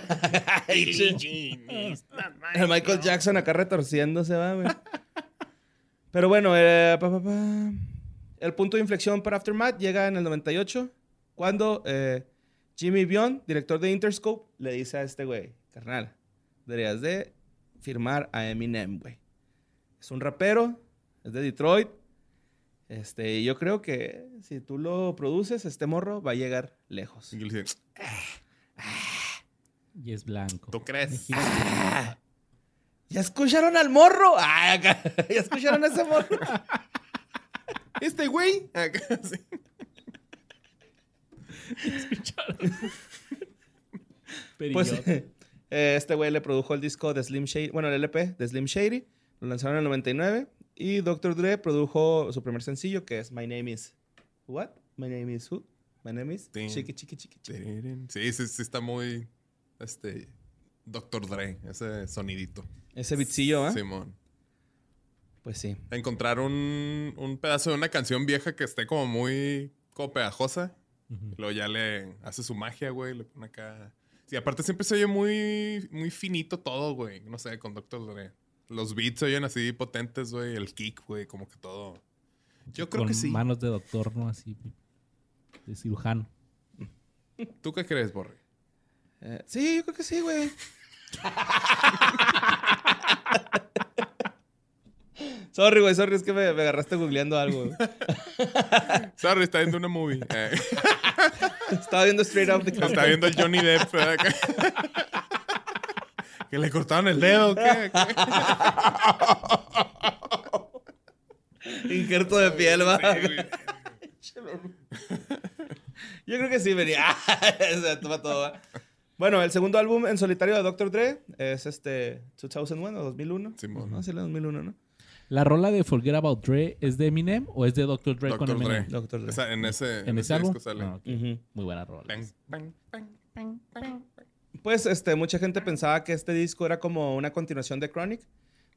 S2: El Michael Jackson acá retorciéndose, va, güey. Pero bueno, eh, pa, pa, pa. el punto de inflexión para Aftermath llega en el 98, cuando eh, Jimmy Bion, director de Interscope, le dice a este güey, carnal, deberías de firmar a Eminem, güey. Es un rapero, es de Detroit. Este, y yo creo que si tú lo produces, este morro va a llegar lejos.
S3: Y le dicen,
S1: Y es blanco.
S3: ¿Tú crees?
S2: Ah, ¿Ya escucharon al morro? Ah, acá, ¿Ya escucharon a ese morro?
S3: Este güey. Acá, sí.
S2: Pues
S1: Perillota.
S2: eh, este güey le produjo el disco de Slim Shady, bueno, el LP de Slim Shady, lo lanzaron en el 99 y Dr. Dre produjo su primer sencillo que es My Name Is What? My Name Is Who? My Name Is. Chiqui Chiqui Chiqui Chiqui.
S3: Sí, sí, sí está muy, este, Dr. Dre, ese sonidito.
S2: Ese bitcillo, ¿ah?
S3: Simón.
S2: Pues sí.
S3: Encontrar un, un pedazo de una canción vieja que esté como muy, como pegajosa. Luego ya le hace su magia, güey, le pone acá... Sí, aparte siempre se oye muy, muy finito todo, güey. No sé, con Dr. Dre. Los beats se oyen así potentes, güey. El kick, güey, como que todo... Yo creo
S1: Con
S3: que sí.
S1: manos de doctor, ¿no? Así, de cirujano.
S3: ¿Tú qué crees, Borre?
S2: Eh, sí, yo creo que sí, güey. sorry, güey, sorry, es que me, me agarraste googleando algo.
S3: Sorry, está viendo una movie. Eh,
S2: Estaba viendo Straight Out the
S3: está
S2: Compton.
S3: viendo el Johnny Depp. Que le cortaron el dedo. ¿qué?
S2: Injerto de piel, va. Yo creo que sí venía. o sea, toma todo, va. Bueno, el segundo álbum en solitario de Dr. Dre es este 2001 o 2001.
S3: Simón.
S2: No, sí, el 2001, ¿no?
S1: ¿La rola de Forget About Dre es de Eminem o es de Dr. Dre con
S3: Dr. Dre.
S1: Eminem?
S2: Dr. Dre.
S3: Esa- en ese,
S1: ¿En ese álbum?
S3: disco sale.
S1: Ah, ok.
S2: Ujú.
S1: Muy buena rola.
S3: Bang, bang, bang, bang.
S2: Pues este, mucha gente pensaba que este disco era como una continuación de Chronic.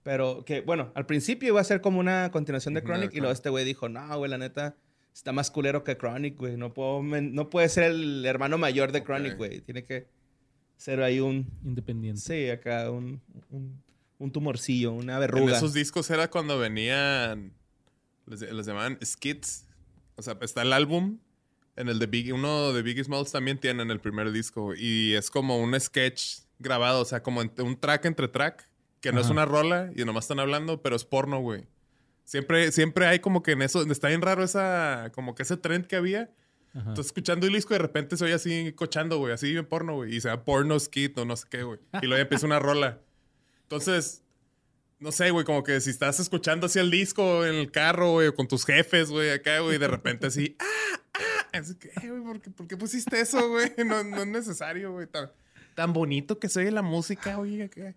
S2: Pero que, bueno, al principio iba a ser como una continuación de Chronic. Y luego este güey dijo, no, güey, la neta, está más culero que Chronic, güey. No, puedo, no puede ser el hermano mayor de Chronic,
S3: Ok.
S2: güey. Tiene que ser ahí un,
S1: Independiente.
S2: sí, acá un, un, un tumorcillo, una
S3: En
S2: verruga.
S3: esos discos era cuando venían. Les, les llamaban skits. O sea, está el álbum. En el de Biggie, uno de Biggie Smalls también tiene en el primer disco. Y es como un sketch grabado. O sea, como un track entre track. Que no es
S1: Ajá.
S3: una rola y nomás están hablando, pero es porno, güey. Siempre, siempre hay como que en eso, está bien raro esa, como que ese trend que había.
S1: Ajá.
S3: Estás escuchando el disco y de repente soy así cochando, güey, así en porno, güey. Y se porno skit o no sé qué, güey. Y luego empieza una rola. Entonces, no sé, güey, como que si estás escuchando así el disco en el carro, güey, o con tus jefes, güey, acá, güey, de repente así, ah, ah, así que, eh, güey, ¿por qué, pusiste eso, güey? No, no es necesario, güey. Tan, tan bonito que se oye la música, güey, acá.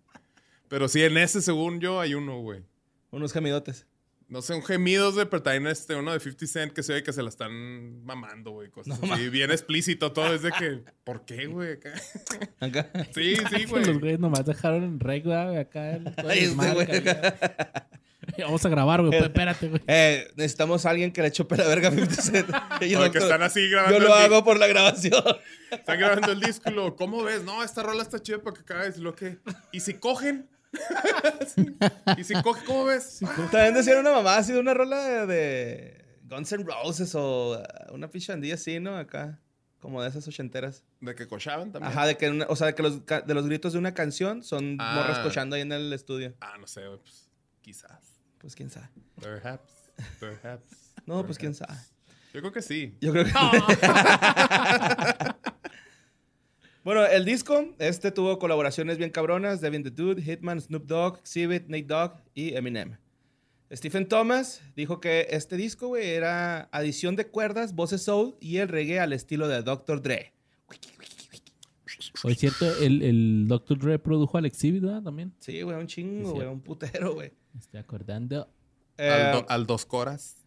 S3: Pero sí, en ese, según yo, hay uno, güey.
S2: Unos gemidotes.
S3: No sé, un gemidos, güey, pero también este, uno de 50 Cent que se ve que se la están mamando, güey. Cosas así, bien explícito todo. Es de que, ¿por qué, güey? Acá?
S2: Acá.
S3: Sí, sí, güey.
S1: Los güeyes nomás dejaron en rec, güey, acá. el-
S2: este güey.
S1: acá. Vamos a grabar, güey. Espérate, güey.
S2: Eh, necesitamos a alguien que le chope la verga a 50 Cent. Y yo,
S3: O que están así grabando.
S2: yo lo hago por la grabación.
S3: Están grabando el disco y luego, ¿cómo ves? No, esta rola está chida para que acabes. Lo que. ¿Y si cogen? ¿Y si cogen? ¿Cómo ves?
S2: También decían una mamá así de una rola de, Guns N' Roses o uh, una pichandilla así, ¿no? Acá. Como de esas ochenteras.
S3: De que cochaban también.
S2: Ajá, de que, una- o sea, de que los, de los gritos de una canción son
S3: Ah.
S2: morras cochando ahí en el estudio.
S3: Ah, no sé. Pues quizás.
S2: Pues quién sabe.
S3: Perhaps. Perhaps.
S2: No, pues quién sabe.
S3: Yo creo que sí.
S2: Yo creo que. bueno, el disco, este tuvo colaboraciones bien cabronas: Devin the Dude, Hitman, Snoop Dogg, Exhibit, Nate Dogg y Eminem. Stephen Thomas dijo que este disco, güey, era adición de cuerdas, voces soul y el reggae al estilo de Dr. Dre.
S1: Oye, es cierto, el, el Dr. Dre produjo al Exhibit, ¿verdad? También.
S2: Sí, güey, un chingo, güey, un putero, güey.
S1: Me estoy acordando.
S2: Eh,
S3: al, do- al dos coras.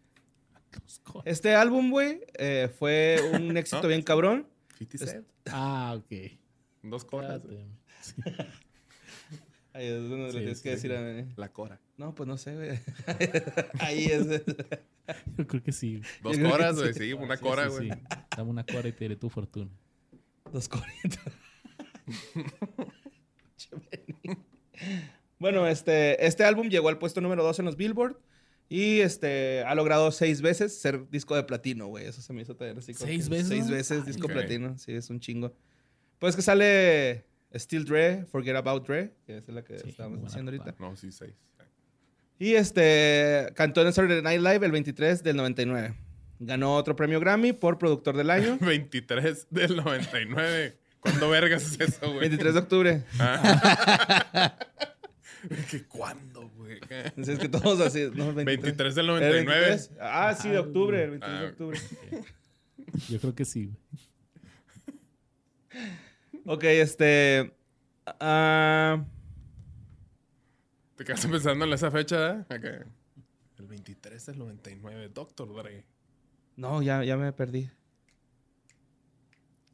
S2: Este álbum, güey, eh, fue un éxito
S3: ¿No?
S2: bien cabrón.
S3: 50 Cent.
S1: Ah, ok.
S3: Dos coras. güey.
S1: Espérate.
S2: Ahí es donde
S1: Sí,
S2: le tienes
S1: sí,
S2: que
S1: sí.
S2: decir a mí.
S3: La cora.
S2: No, pues no sé, güey. Ahí es.
S1: Yo creo que sí.
S3: Dos
S2: Yo
S3: coras, güey.
S2: sí.
S3: Sí, una
S1: Sí,
S3: cora, güey.
S1: sí. Dame una cora y te diré tu fortuna.
S2: Dos coritos. bueno, este, este álbum llegó al puesto número 2 en los Billboard. Y este, ha logrado seis veces ser disco de platino, güey. Eso se me hizo también así. como
S1: ¿Seis veces?
S2: Seis veces
S1: Ay,
S2: disco
S3: ok.
S2: platino. Sí, es un chingo. Pues que sale Still Dre, Forget About Dre, que es la que
S1: Sí,
S2: estábamos diciendo ahorita.
S3: No, sí, seis.
S2: Y este, cantó en el Saturday Night Live el 23 del 99. Ganó otro premio Grammy por productor del año.
S3: 23 del 99. ¿Cuándo vergas es eso, güey?
S2: 23 de octubre.
S3: ¿Qué cuándo, güey?
S2: Es que todos así. No,
S3: 23 del
S2: ¿Era
S3: 99.
S2: 23? Ah, sí, de octubre, el 23 de
S3: Ah,
S2: octubre.
S1: Yo creo que sí. güey.
S2: Ok, este. ah,
S3: Te quedaste pensando en esa fecha, ¿eh? El 23 del 99. Doctor Dre.
S2: no, ya, ya me perdí.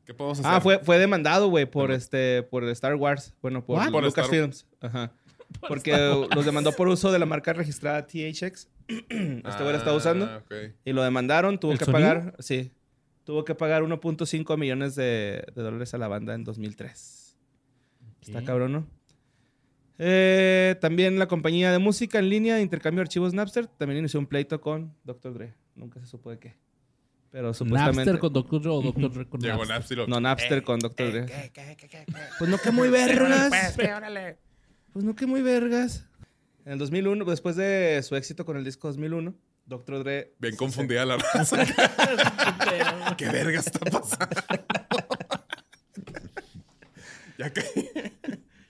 S3: ¿Qué podemos hacer?
S2: Ah, fue, fue demandado, güey, por este, por Star Wars. Bueno, por?
S3: Por
S2: Lucasfilms. Ajá. Porque los demandó por uso de la marca registrada THX. este güey la está usando.
S3: Ah.
S2: Y lo demandaron, tuvo
S1: ¿El
S2: que
S1: sonido?
S2: pagar, sí, tuvo que pagar 1.5 millones de, de dólares a la banda en 2003. Está cabrón, ¿no? Eh, también la compañía de música en línea de intercambio de archivos Napster también inició un pleito con Dr. Dre. Nunca se supo de qué. Pero supuestamente...
S1: Napster con Dr. Dre o Dr. Dre con
S3: Llegó
S1: Napster.
S3: Napster. y lo-
S2: No, Napster
S3: Eh,
S2: con Dr. Dre.
S5: ¿Qué, qué, qué, qué, qué?
S2: Pues no que muy vergas.
S5: Pues, ¿qué? órale.
S2: Pues no que muy vergas. En el 2001, después de su éxito con el disco 2001, Dr. Dre...
S3: Bien confundida la raza. ¿Qué verga está pasando? ya que...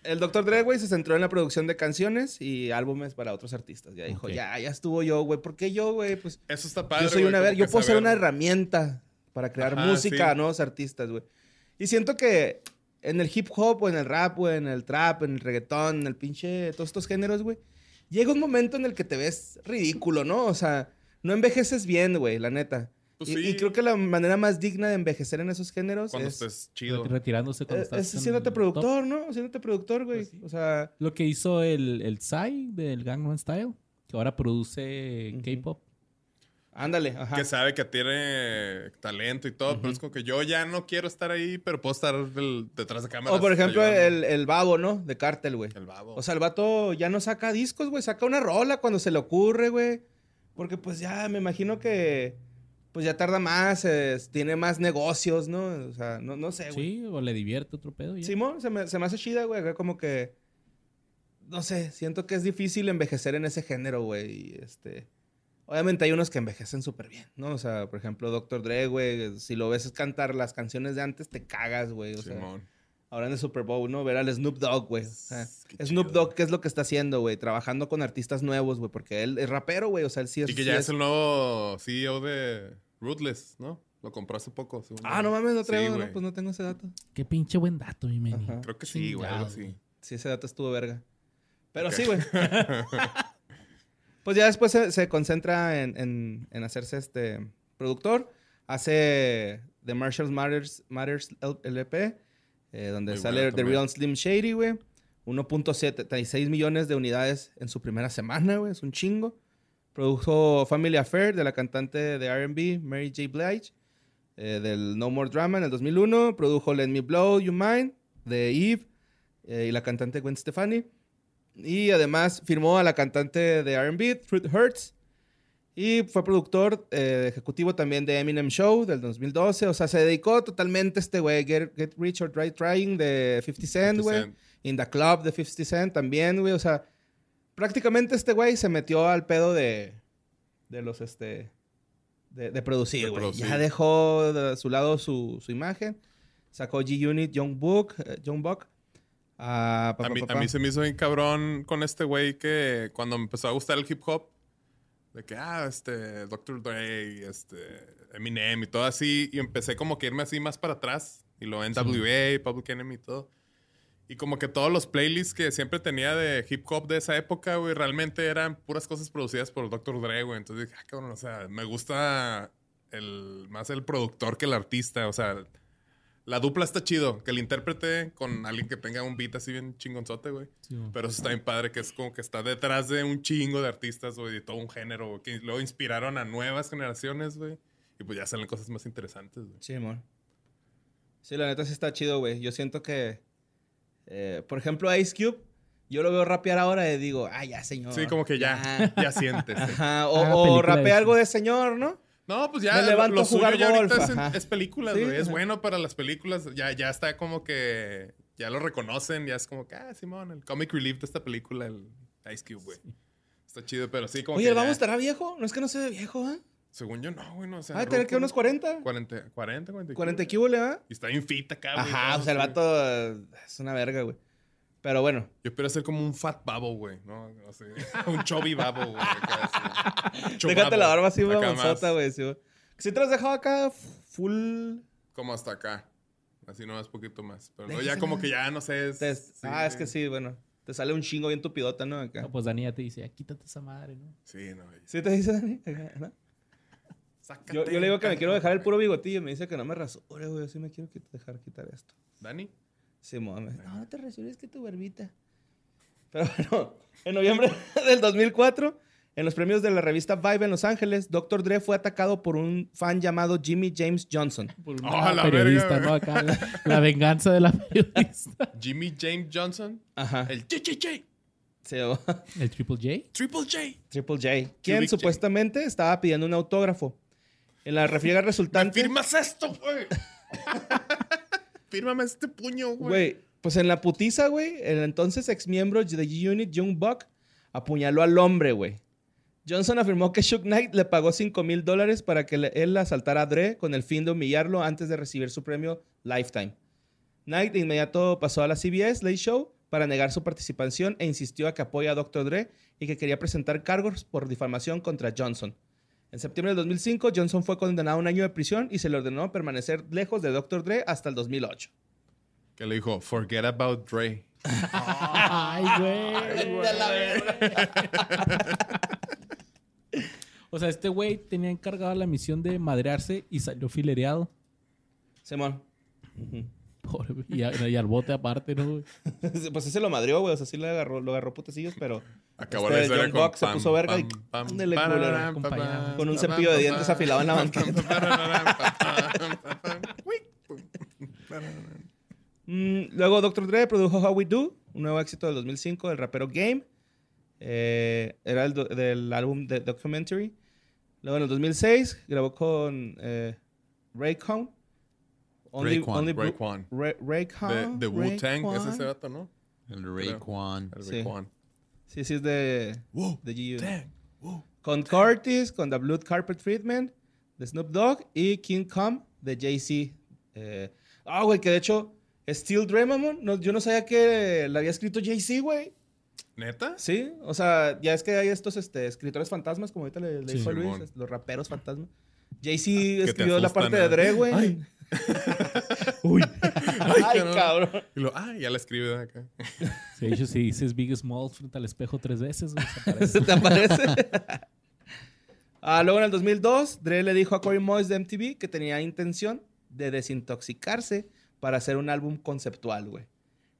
S2: El Dr. Dre, güey, se centró en la producción de canciones y álbumes para otros artistas. Ya dijo, ya, ya estuvo yo, güey. ¿Por qué yo, güey? Pues
S3: Eso está padre.
S2: yo soy una ver, yo puedo ser una herramienta para crear
S3: Ajá,
S2: música
S3: sí.
S2: a nuevos artistas, güey. Y siento que en el hip hop o en el rap o en el trap, en el reggaetón, en el pinche, todos estos géneros, güey, llega un momento en el que te ves ridículo, ¿no? O sea, no envejeces bien, güey, la neta.
S3: Pues
S2: y,
S3: sí.
S2: y creo que la manera más digna de envejecer en esos géneros
S3: Cuando
S2: es,
S3: estés chido.
S1: Retirándose cuando
S2: es,
S1: estás
S2: es
S1: el
S2: productor,
S1: top.
S2: ¿no? Haciéndote productor, güey.
S1: Pues sí.
S2: O sea,
S1: Lo que hizo el, el Psy del Gangnam Style, que ahora produce. K-pop.
S2: Ándale, ajá.
S3: Que sabe que tiene talento y todo, pero es como que yo ya no quiero estar ahí, pero puedo estar del- detrás de cámara.
S2: O por ejemplo, el, el babo, ¿no? De Cartel, güey.
S3: El babo.
S2: O sea, el vato ya no saca discos, güey. Saca una rola cuando se le ocurre, güey. Porque pues ya me imagino que pues ya tarda más, es- tiene más negocios, ¿no? O sea, no, no sé, güey.
S1: Sí, o le divierte otro pedo. ya.
S2: Simón, se me, se me hace chida, güey. Como que, no sé, siento que es difícil envejecer en ese género, güey. y, Este, Obviamente hay unos que envejecen súper bien, ¿no? O sea, por ejemplo, Dr. Dre, güey, si lo ves cantar las canciones de antes, te cagas, güey. O sea,
S3: Simón.
S2: ahora en el Super Bowl, ¿no? Ver al Snoop Dogg, güey. O sea, Snoop
S3: chido.
S2: Dogg, ¿qué es lo que está haciendo, güey? Trabajando con artistas nuevos, güey, porque él es rapero, güey. O sea, él sí es...
S3: Y que
S2: sí
S3: ya
S2: es-
S3: es el nuevo CEO de Ruthless, ¿no? Lo compró hace poco. según
S2: Ah, no mames, no
S3: Sí,
S2: traigo,
S3: güey.
S2: no, pues no tengo ese dato.
S1: Qué pinche buen dato, mi meni.
S2: Ajá.
S3: Creo que sí, güey, así.
S2: Sí, ese dato estuvo verga. Pero
S3: Ok.
S2: sí, güey. pues ya después se, se concentra en, en- en hacerse este productor. Hace The Marshall Matters, Matters LP, eh, donde
S3: Muy
S2: sale
S3: bueno
S2: The. Real Slim Shady, güey. 1.76 millones de unidades en su primera semana, güey. Es un chingo. Produjo Family Affair de la cantante de RB, Mary J. Blige, eh, del No More Drama en el 2001. Produjo Let Me Blow You Mind de Eve eh, y la cantante Gwen Stefani. Y además firmó a la cantante de RB, Truth Hurts. Y fue productor eh, ejecutivo también de Eminem Show del 2012. O sea, se dedicó totalmente a este güey. Get, Get Rich or Die Trying de 50 Cent,
S3: 50
S2: güey. In the Club de 50 Cent también, güey. O sea, prácticamente este güey se metió al pedo de, de los, este, de, de producir, güey. Ya dejó de su lado su, su imagen. Sacó G-Unit, Young Book, eh, Young Buck. Ah, pa,
S3: A mí,
S2: pa,
S3: a mí
S2: pa.
S3: se me hizo bien cabrón con este güey que cuando me empezó a gustar el hip hop, de que, ah, este, Dr. Dre, este, Eminem y todo así, y empecé como que irme así más para atrás, y lo NWA, Public Enemy y todo. Y como que todos los playlists que siempre tenía de hip hop de esa época, güey, realmente eran puras cosas producidas por Dr. Dre, güey. Entonces dije, ah, cabrón, o sea, me gusta el, más el productor que el artista, o sea, la dupla está chido, que el intérprete con alguien que tenga un beat así bien chingonzote, güey.
S1: Sí.
S3: Pero eso está bien padre, que es como que está detrás de un chingo de artistas, güey, de todo un género, que luego inspiraron a nuevas generaciones, güey. Y pues ya salen cosas más interesantes, güey.
S2: Sí, amor. Sí, la neta sí está chido, güey. Yo siento que, eh, por ejemplo, Ice Cube, yo lo veo rapear ahora y digo, ah, ya, señor.
S3: Sí, como que ya, ya sientes.
S2: Ajá, o,
S1: Haga
S2: o
S1: película de
S2: rapea algo de señor, ¿no?
S3: No, pues ya
S2: Me
S3: lo-
S2: levanto
S3: lo
S2: jugar
S3: suyo ya ahorita es, películas,
S2: Sí,
S3: güey. Es
S2: ajá.
S3: bueno para las películas. Ya, ya está como que... Ya lo reconocen. Ya es como que, ah, Simón, el comic relief de esta película, el Ice Cube, güey. Está chido, pero sí como
S2: Oye,
S3: que
S2: ¿el vamos
S3: ya-
S2: estará viejo? No es que no se ve viejo, ¿eh?
S3: Según yo, no, güey, no. O sea,
S2: Ah, tener que unos 40.
S3: 40, 40, 40.
S2: 40 kibule, ¿ah?
S3: Y está bien fit acá, güey.
S2: Ajá, o sea, el vato eh, es una verga, güey. Pero bueno.
S3: Yo espero ser como un fat babo, güey, ¿no? Sea, un chubby babo, güey. así.
S2: Déjate la barba así, babonzota,
S3: más
S2: güey. Sí, si te lo has dejado acá full...
S3: Como hasta acá. Así nomás poquito más. Pero no, ya como que ya, no sé. es-
S2: te-
S3: sí,
S2: ah, es que sí, bueno. Te sale un chingo bien tupidota, ¿no? Acá.
S1: No, pues Dani ya te dice, "Ah, quítate esa madre, ¿no?
S3: Sí, no. güey.
S2: ¿Sí te dice, Dani? Acá, ¿no?
S3: Sácate,
S2: Yo, yo le digo que me quiero dejar el puro bigotillo y me dice que no me rasure, güey. Yo sí me quiero dejar quitar esto.
S3: ¿Dani?
S2: Sí, mames. No, no te rasures que tu barbita. Pero bueno, en noviembre del 2004, en los premios de la revista Vibe en Los Ángeles, Dr. Dre fue atacado por un fan llamado Jimmy James Johnson.
S1: Por
S3: Oh,
S1: una
S3: la
S1: periodista,
S3: verga,
S1: ¿no? Acá, la, la venganza de la periodista.
S3: Jimmy James Johnson.
S2: Ajá.
S3: El JJJ.
S2: Sí,
S1: ¿El Triple J?
S3: Triple J.
S2: Triple J. Quien
S3: Cubic J.
S2: supuestamente estaba pidiendo un autógrafo. En la refriega
S3: ¿Me
S2: resultante.
S3: firmas esto, güey? Fírmame este puño, güey.
S2: Güey, pues en la putiza, güey, el entonces ex miembro de G-Unit, Young Buck, apuñaló al hombre, güey. Johnson afirmó que Shook Knight le pagó 5 mil dólares para que él asaltara a Dre con el fin de humillarlo antes de recibir su premio Lifetime. Knight de inmediato pasó a la CBS Late Show para negar su participación e insistió a que apoya a Dr. Dre y que quería presentar cargos por difamación contra Johnson. En septiembre del 2005, Johnson fue condenado a un año de prisión y se le ordenó permanecer lejos de Dr. Dre hasta el 2008.
S3: Que le dijo, forget about Dre.
S1: Ay, güey. O sea, este güey tenía encargado la misión de madrearse y salió filereado.
S2: Simón.
S1: Pobre, y, a- y al bote aparte, ¿no? güey?
S2: pues ese lo madrió, güey. O sea, sí le agarró, lo agarró putecillos, pero
S3: Acabó
S2: Este John
S3: con
S2: se puso verga y
S3: pam, pam,
S1: culero,
S3: pam,
S2: con un cepillo de
S3: pam,
S2: dientes
S3: pam,
S2: afilado en la
S3: pam, pam,
S2: banqueta. Mm, luego Dr. Dre produjo How We Do, un nuevo éxito del 2005 del rapero Game. Eh, era el do- del álbum The Documentary. Luego en el 2006 grabó con eh, Raycon.
S4: Raekwon,
S2: Blue-
S3: Raekwon.
S2: Ra-
S3: De, Wu-Tang, es
S2: Raekwon.
S3: ese vato, ¿no?
S4: El Rayquan.
S3: El
S2: Sí.
S3: Raekwon.
S2: Sí, sí, es de,
S3: Wu
S2: de GU.
S3: Tang.
S2: Con Curtis, con The Blood Carpet Treatment, de Snoop Dogg y King Kong de Jay-Z. Eh, Ah, güey, que de hecho, Steel mamón, no, yo no sabía que la había escrito Jay-Z, güey.
S3: ¿Neta?
S2: Sí, o sea, ya es que hay estos este, escritores fantasmas, como ahorita le, le
S1: Sí,
S2: dijo a Luis, es- los raperos fantasmas. Jay-Z
S3: te
S2: escribió la parte de
S3: ¿eh?
S2: Dre, güey.
S3: Ay.
S2: Uy. Ay,
S3: cabrón.
S2: cabrón.
S3: Y lo, ah, ya la escribe de acá.
S1: Sí, de hecho, si dices Big Small frente al espejo tres veces. ¿Se
S2: te aparece? ah, luego en el 2002, Dre le dijo a Corey Moyes de MTV que tenía intención de desintoxicarse para hacer un álbum conceptual, güey.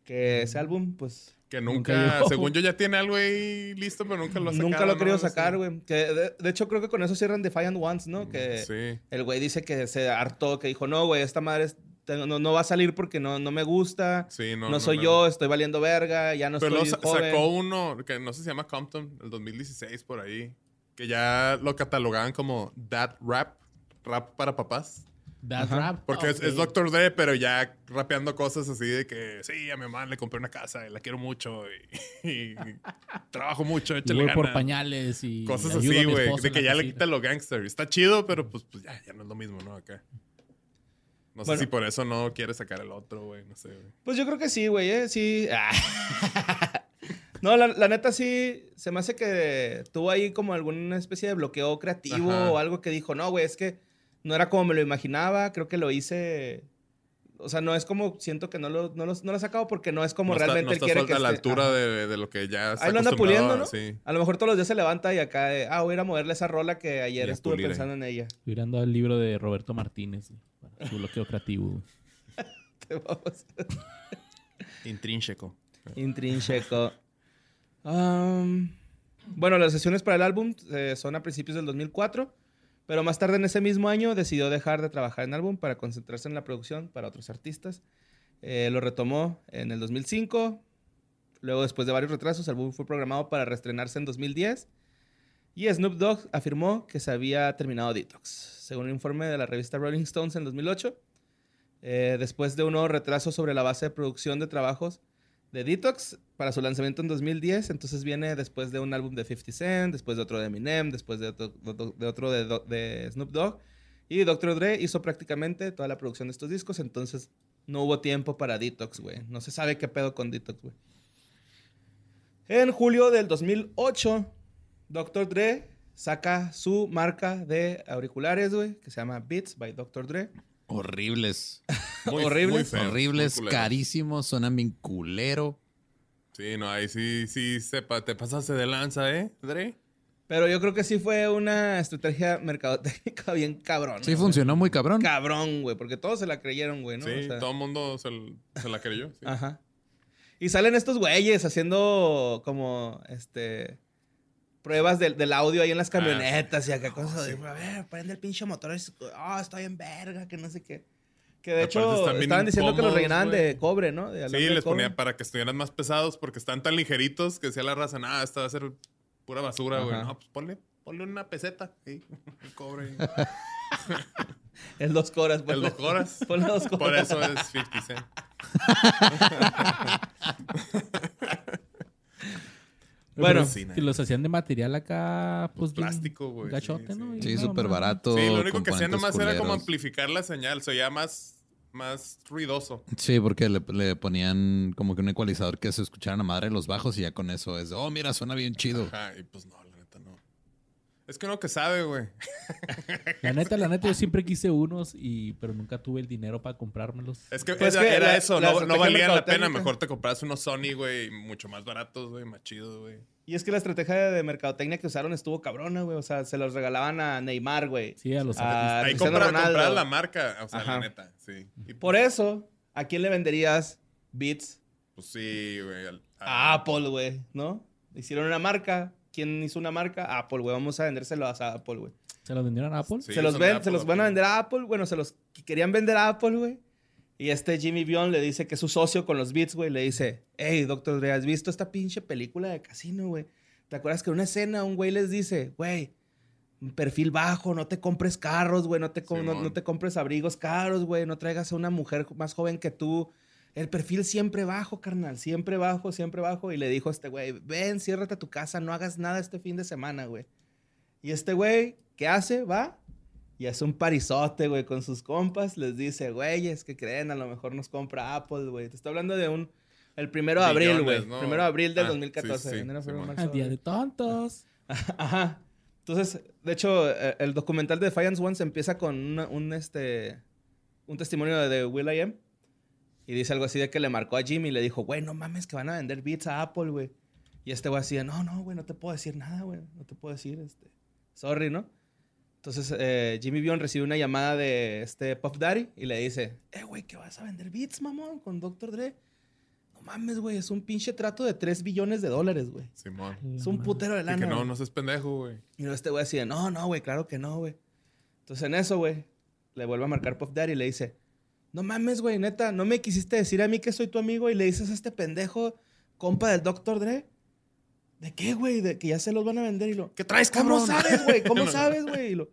S2: Que ese álbum, pues,
S3: Que
S1: Nunca
S3: según yo, ya tiene algo ahí listo, pero nunca lo ha sacado.
S2: nunca lo ha
S3: ¿no?
S2: querido sacar, güey. Que de, de hecho creo que con eso cierran Defiant Ones, ¿no? Que
S3: Sí.
S2: el güey dice que se hartó, que dijo, no, güey, esta madre es- no, no va a salir porque no, no me gusta.
S3: Sí, no.
S2: No, soy
S3: me-
S2: yo, estoy valiendo verga, ya no
S3: Pero
S2: estoy
S3: sa-
S2: joven.
S3: sacó uno que no sé si se llama Compton, el 2016 por ahí, que ya lo catalogaban como That Rap, rap para papás.
S1: That rap.
S3: Porque es, es Dr. Dre, pero ya rapeando cosas así de que sí, a mi mamá le compré una casa y la quiero mucho y, y trabajo mucho,
S1: Y
S3: échale
S1: voy por pañales y.
S3: Cosas así, güey. De que ya le quita lo gangster. Está chido, pero pues, pues ya, ya no es lo mismo, ¿no? Acá. No sé si por eso no quiere sacar el otro, güey. No sé, güey.
S2: Pues yo creo que sí, güey, ¿eh? Sí. Ah. no, la, la neta sí, se me hace que tuvo ahí como alguna especie de bloqueo creativo
S3: Ajá.
S2: o algo que dijo, no, güey, es que no era como me lo imaginaba, creo que lo hice... O sea, no es como, siento que no lo, no lo, no lo he sacado porque no es como
S3: no está,
S2: realmente
S3: no
S2: él
S3: está
S2: quiere que
S3: a la altura de, de lo que ya está
S2: Ahí lo anda puliendo, ¿no?
S3: Sí.
S2: A lo mejor todos los días se levanta y acá, de, ah, voy a ir a moverle esa rola que ayer estuve
S3: pulir
S2: pensando en ella.
S1: Mirando al libro de Roberto Martínez. Su bloqueo creativo.
S2: Te vamos.
S5: Intrínseco.
S2: Intrínseco. Bueno, las sesiones para el álbum eh, son a principios del 2004, pero más tarde en ese mismo año decidió dejar de trabajar en álbum para concentrarse en la producción para otros artistas. Eh, lo retomó en el 2005. Luego, después de varios retrasos, el álbum fue programado para reestrenarse en 2010. Y Snoop Dogg afirmó que se había terminado Detox, según un informe de la revista Rolling Stones en 2008. Eh, después de un nuevo retraso sobre la base de producción de trabajos de Detox para su lanzamiento en 2010. Entonces viene después de un álbum de 50 Cent, después de otro de Eminem, después de otro de, otro de, Snoop Dogg. Y Dr. Dre hizo prácticamente toda la producción de estos discos. Entonces no hubo tiempo para Detox, güey. No se sabe qué pedo con Detox, güey. En julio del 2008, Dr. Dre saca su marca de auriculares, güey, que se llama Beats by Dr. Dre.
S4: Horribles.
S3: Muy,
S2: Horribles.
S3: muy
S4: Horribles,
S3: muy
S4: carísimos, suenan bien culero.
S3: Sí, no, ahí sí, sí, sepa, te pasaste de lanza, ¿eh, Dre?
S2: Pero yo creo que sí fue una estrategia mercadotécnica bien cabrón.
S4: Sí, funcionó muy cabrón.
S2: Cabrón, güey, porque todos se la creyeron, güey, ¿no?
S3: sí,
S2: O sea,
S3: todo el mundo se, se la creyó. sí.
S2: Ajá. Y salen estos güeyes haciendo como, este, pruebas del, del audio ahí en las camionetas y acá cosas de, a ver, prende el pinche motor, ah, estoy en verga, que no sé qué. Que de
S3: Aparte
S2: hecho
S3: bien
S2: estaban diciendo que los rellenaban de cobre, ¿no? De
S3: Sí,
S2: de
S3: les
S2: cobre.
S3: ponía para que estuvieran más pesados porque están tan ligeritos que decía la raza, nada, esto va a ser pura basura, güey. No, pues ponle, ponle una peseta, sí, el cobre.
S2: El dos coras.
S3: el
S2: ponle-
S3: dos horas.
S2: ponle dos coras.
S3: Por eso es 50 cent.
S2: Bueno,
S1: Que los hacían de material acá, pues. bien
S3: plástico, güey,
S1: Gachote,
S3: sí,
S1: ¿no?
S3: sí.
S4: Súper
S1: no.
S4: barato.
S3: Sí, lo único que hacían nomás era como amplificar la señal, se oía más, más ruidoso.
S4: Sí, porque le, le ponían como que un ecualizador que se escucharan a madre los bajos y ya con eso es, oh, mira, suena bien chido.
S3: Ajá, y pues no. Es que uno que sabe, güey.
S1: La neta, la neta, yo siempre quise unos, y, pero nunca tuve el dinero para comprármelos.
S3: Es que,
S2: Pues
S3: era,
S2: que
S3: era
S2: la-
S3: eso,
S2: la
S3: no, no valían la pena. Mejor te compras unos Sony, güey, mucho más baratos, güey, más chidos, güey.
S2: Y es que la estrategia de mercadotecnia que usaron estuvo cabrona, güey. O sea, se los regalaban a Neymar, güey.
S1: Sí, a los
S2: Ah,
S3: Ahí compra, comprar la marca, o sea,
S2: Ajá.
S3: la neta, sí. Y
S2: Por eso, ¿a quién le venderías Beats?
S3: pues sí, güey.
S2: A Apple, güey, ¿no? Hicieron una marca. ¿Quién hizo una marca? Apple, güey. Vamos a vendérselo a Apple, güey.
S1: ¿Se los vendieron a Apple?
S3: Sí,
S2: se los, ven,
S3: Apple,
S2: se los van a vender a Apple. Bueno, se los que querían vender a Apple, güey. Y este Jimmy Bion le dice que es su socio con los Beats, güey. Le dice, hey, Doctor Dre, ¿has visto esta pinche película de casino, güey? ¿Te acuerdas que en una escena un güey les dice, güey, perfil bajo, no te compres carros, güey, no, te com- no, no te compres abrigos caros, güey, no traigas a una mujer más joven que tú. El perfil siempre bajo, carnal, siempre bajo, siempre bajo. Y le dijo a este güey, ven, ciérrate a tu casa, no hagas nada este fin de semana, güey. Y este güey, ¿qué hace? Va y hace un parizote, güey, con sus compas. Les dice, güeyes, que creen? A lo mejor nos compra Apple, güey. Te estoy hablando de un... El primero de abril, güey.
S3: ¿no?
S2: Primero de abril del
S3: Ah,
S2: 2014.
S3: sí, sí,
S2: Enero, febrero, marzo,
S1: Ah, Día de tontos.
S2: Ajá. Entonces, de hecho, eh, el documental de Defiance One se empieza con una- un, este, un testimonio de Will.i.am. Y dice algo así de que le marcó a Jimmy y le dijo, güey, no mames, que van a vender beats a Apple, güey. Y este güey así de, no, no, güey, no te puedo decir nada, güey. No te puedo decir, este, sorry, ¿no? Entonces, eh, Jimmy Bion recibe una llamada de este Puff Daddy y le dice, eh, güey, que vas a vender beats, mamón, con Dr. Dre. No mames, güey, es un pinche trato de 3 billones de dólares, güey.
S3: Simón.
S2: Es un putero de
S3: Y
S2: lana.
S3: que no, no seas pendejo, güey.
S2: Y luego este güey así de, no, no, güey, claro que no, güey. Entonces en eso, güey, le vuelve a marcar Puff Daddy y le dice, no mames, güey, neta, ¿no me quisiste decir a mí que soy tu amigo y le dices a este pendejo, compa del Dr. Dre? ¿De qué, güey? De que ya se los van a vender y lo...
S3: ¿Qué traes,
S2: ¿Cómo
S3: cabrón?
S2: sabes, güey? ¿Cómo sabes, güey? Y lo...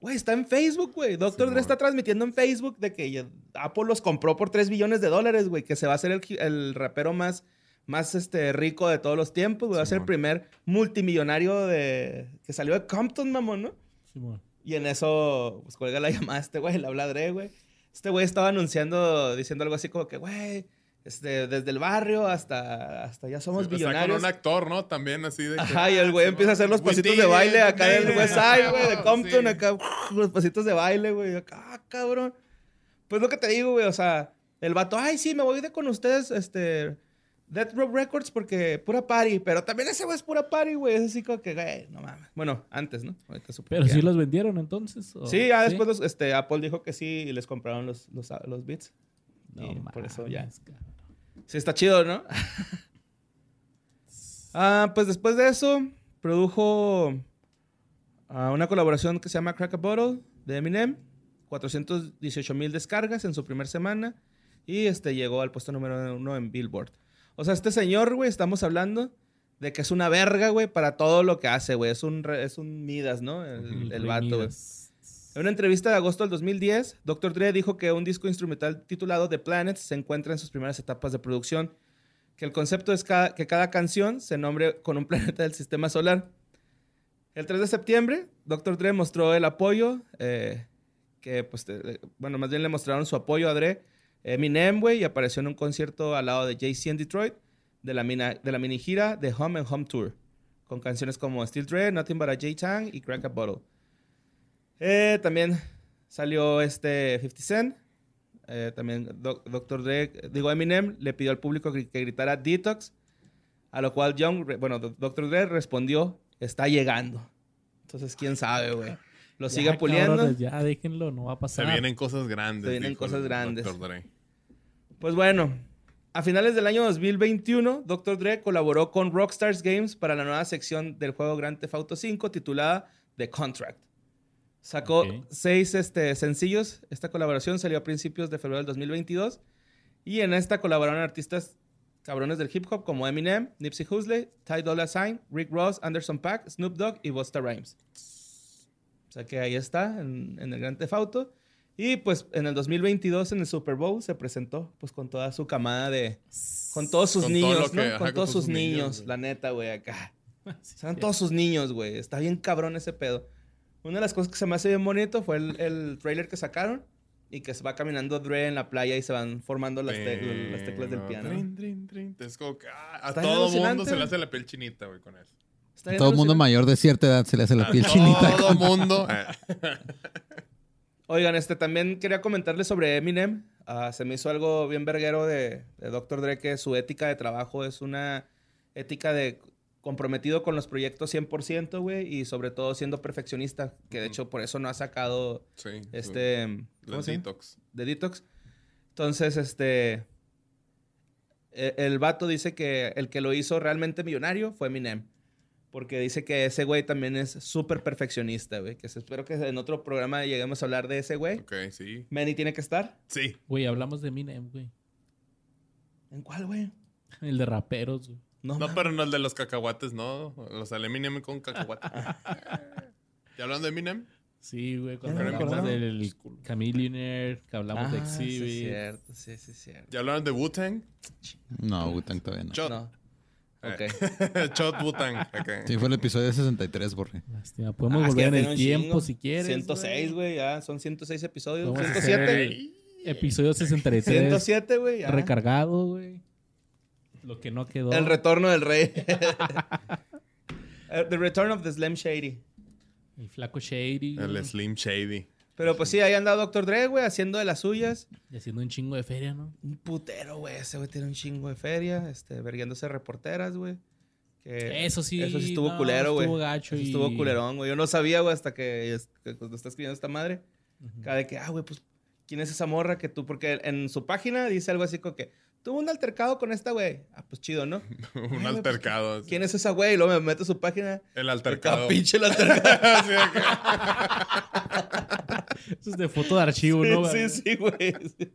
S2: Güey, está en Facebook, güey. Dr. Dre está transmitiendo en Facebook de que Apple los compró por 3 billones de dólares, güey. Que se va a hacer el, el rapero más, más este, rico de todos los tiempos, güey. Va a ser el primer multimillonario de... que salió de Compton, mamón, ¿no?
S1: Simón.
S2: Y en eso, pues cuelga la llamada a este güey, le habla Dre, güey. Este güey estaba anunciando, diciendo algo así como que, güey, este, desde el barrio hasta, hasta ya somos
S3: está
S2: billonarios.
S3: con un actor, ¿no? También así de. que,
S2: Ajá, y el
S3: ah,
S2: güey empieza a hacer los pasitos de baile acá del
S3: Diddy,
S2: West Side, güey, de. Compton, acá, los pasitos de baile, güey, acá, ah, cabrón. Pues lo que te digo, güey, o sea, el vato, ay, sí, me voy de con ustedes, este, Death Row Records porque pura party, pero también ese güey es pura party, güey, es así como que, güey, no mames. Bueno, antes, ¿no? Ahorita
S1: Pero sí los vendieron entonces. ¿o?
S2: Sí, ya después los- este, Apple dijo que sí y les compraron los, los, los beats.
S1: No
S2: y por eso ya.
S1: mames, cabrón.
S2: Sí, está chido, ¿no? ah, pues después de eso, produjo ah, una colaboración que se llama Crack a Bottle de Eminem. 418 mil descargas en su primera semana. Y este llegó al puesto número uno en Billboard. O sea, este señor, güey, estamos hablando de que es una verga, güey, para todo lo que hace, güey. Es un, es un Midas, ¿no? El, vato, güey. En una entrevista de agosto del 2010, Dr. Dre dijo que un disco instrumental titulado The Planets se encuentra en sus primeras etapas de producción, que el concepto es que cada canción se nombre con un planeta del sistema solar. El 3 de septiembre, Dr. Dre mostró el apoyo, eh, que pues, te- bueno, más bien le mostraron su apoyo a Dre, Eminem, güey, y apareció en un concierto al lado de Jay-Z en Detroit, de la, mina- de la mini gira de Home and Home Tour, con canciones como Still Dre, Nothing But a J-Tang y Crack a Bottle. Eh, también salió este 50 Cent. Eh, también Doc- Dr. Dre, digo Eminem, le pidió al público que, que gritara Detox. A lo cual Young, bueno, Dr. Dre respondió, está llegando. Entonces, quién sabe, güey. Lo
S1: Ya,
S2: sigue puliendo.
S1: cabrones, ya déjenlo, no va a
S3: Se
S1: pasar.
S3: vienen cosas grandes.
S2: Se vienen cosas grandes.
S3: Dr. Dre.
S2: Pues bueno, a finales del año 2021, Dr. Dre colaboró con Rockstars Games para la nueva sección del juego Grand Theft Auto 5 titulada The Contract. Sacó seis este, sencillos. Esta colaboración salió a principios de febrero del 2022. Y en esta colaboraron artistas cabrones del hip hop como Eminem, Nipsey Hussle, Ty Dolla Sign, Rick Ross, Anderson Paak, Snoop Dogg y Busta Rhymes. O sea que ahí está, en, en el Gran Theft Auto. Y pues en el 2022, en el Super Bowl, se presentó pues con toda su camada de... Con todos sus
S3: Con todo
S2: niños,
S3: que-
S2: ¿no?
S3: ajá,
S2: con
S3: con
S2: todos
S3: sus
S2: sus niños,
S3: niños,
S2: la neta, güey, acá.
S1: Sí.
S2: todos sus niños, güey. Está bien cabrón ese pedo. Una de las cosas que se me hace bien bonito fue el, el trailer que sacaron y que se va caminando Dre en la playa y se van formando las, te- las teclas del piano.
S3: trin, trin, trin. Es como que ah, a
S2: Está
S3: todo mundo se le hace la piel chinita, güey, con
S2: bien
S4: Todo el mundo mayor de cierta edad se le hace la
S3: A
S4: piel chinita.
S3: Todo mundo.
S2: Oigan, este, también quería comentarles sobre Eminem. Ah, se me hizo algo bien verguero de, de Dr. Dre que su ética de trabajo es una ética de comprometido con los proyectos 100%, güey, y sobre todo siendo perfeccionista, que de hecho por eso no ha sacado
S3: sí.
S2: este... ¿cómo se
S3: detox.
S2: de Detox. Entonces, este. e- El vato dice que el que lo hizo realmente millonario fue Eminem. Porque dice que ese güey también es súper perfeccionista, güey. Que espero que en otro programa lleguemos a hablar de ese güey.
S3: Ok, sí.
S2: Manny tiene que estar.
S3: Sí.
S1: Güey, hablamos de Eminem, güey.
S2: ¿En cuál, güey?
S1: El de raperos, güey.
S2: No,
S3: pero no el de los cacahuates, no. Los Eminem con cacahuate. ¿Ya hablando de Eminem?
S1: Sí, güey. Cuando
S2: no
S1: hablamos del Chameleonaire, que hablamos de
S2: Ah, sí, es
S1: Exhibit.
S2: cierto, sí, sí, es cierto.
S3: ¿Ya hablaron de Wu-Tang?
S4: No, Wu-Tang todavía no.
S3: Shot.
S2: No. Ok.
S3: Shot Butang. acá.
S4: Sí, fue el episodio 63, Borre.
S1: Lástima, podemos
S2: Ah,
S1: volver en el tiempo
S2: chingo.
S1: si quieres.
S2: 106, güey, ya. Son 106 episodios.
S1: Vamos a
S2: 107.
S1: hacer Episodio 63.
S2: 107, güey. ya.
S1: Recargado, güey. Lo que no quedó.
S2: El retorno del rey. Eh, the Return of the Slim Shady.
S1: El flaco Shady.
S3: El Slim Shady.
S2: Pero pues sí, ahí anda Dr. Dre, güey, haciendo de las suyas.
S1: y haciendo un chingo de feria, ¿no?
S2: Un putero, güey. Ese güey tiene un chingo de feria. Este, verguiéndose reporteras, güey. Que
S1: Eso sí,
S2: Eso sí estuvo
S1: no,
S2: culero, güey.
S1: estuvo gacho
S2: Eso
S1: y-
S2: Estuvo culerón, güey. Yo no sabía, güey, hasta que, que cuando está escribiendo esta madre. Cada de que, ah, güey, pues, ¿quién es esa morra que tú? Porque en su página dice algo así como que, tuvo un altercado con esta güey. Ah, pues chido, ¿no?
S3: Un
S2: pues,
S3: altercado.
S2: ¿Quién es esa güey? Y luego me meto a su página.
S3: El altercado.
S2: pinche el altercado.
S3: Sí.
S1: Eso es de foto de archivo, ¿no?
S2: sí, sí, sí, güey. sí.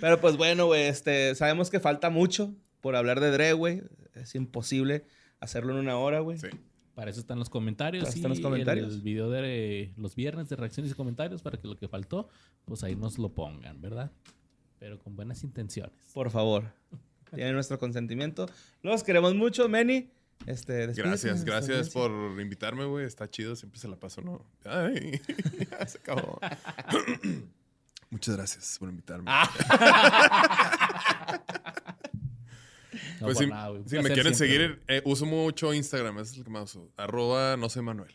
S2: Pero pues bueno, güey, este, sabemos que falta mucho por hablar de Dre, güey. Es imposible hacerlo en una hora, güey.
S3: Sí.
S1: Para eso están los comentarios.
S2: Para eso están los
S1: y
S2: comentarios.
S1: El video de eh, los viernes de reacciones y comentarios para que lo que faltó, pues ahí nos lo pongan, ¿verdad? Pero con buenas intenciones.
S2: Por favor. Tienen nuestro consentimiento. Los queremos mucho, Manny. Este,
S3: Gracias, gracias por invitarme, güey. Está chido, siempre se la paso, ¿no? Ay, ya se acabó. Muchas gracias por invitarme.
S2: Ah,
S1: No
S3: pues si,
S1: nada,
S3: si me quieren
S1: siempre,
S3: seguir, eh, uso mucho Instagram, ese es el que más uso. Arroba no sé Manuel.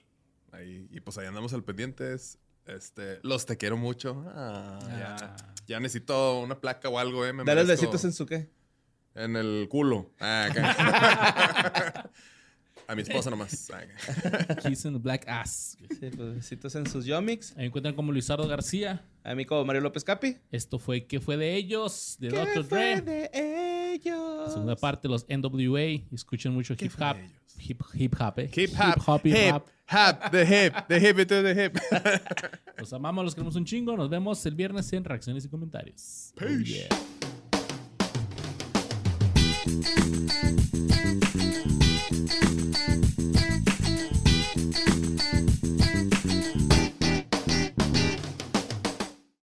S3: Ahí, y pues ahí andamos al pendientes. Este, los te quiero mucho. Ah, ya,
S1: Ah.
S3: ya necesito una placa o algo, eh. Me
S2: Dale
S3: merezco-
S2: besitos en su qué.
S3: En el culo. Ah, acá. A mi esposa nomás. Ah, acá.
S1: Kiss in the Black Ass.
S2: Sí, pues besitos en sus yomics.
S1: Ahí encuentran como Luisardo García.
S2: A mí como Mario López Capi.
S1: Esto fue ¿Qué fue de ellos? De
S2: ¿Qué
S1: Dr.
S2: fue
S1: Dre.
S2: de ellos?
S1: La segunda parte, los NWA. Escuchen mucho
S3: ¿Qué
S1: hip hop. Hip, hip hop, eh.
S3: Hip hop.
S1: hop, hip
S3: hip
S1: hop.
S3: hop. The hip. The hip to the hip.
S1: Los amamos, los queremos un chingo. Nos vemos el viernes en reacciones y comentarios. Oh,
S3: Peace.
S1: yeah. Thank you.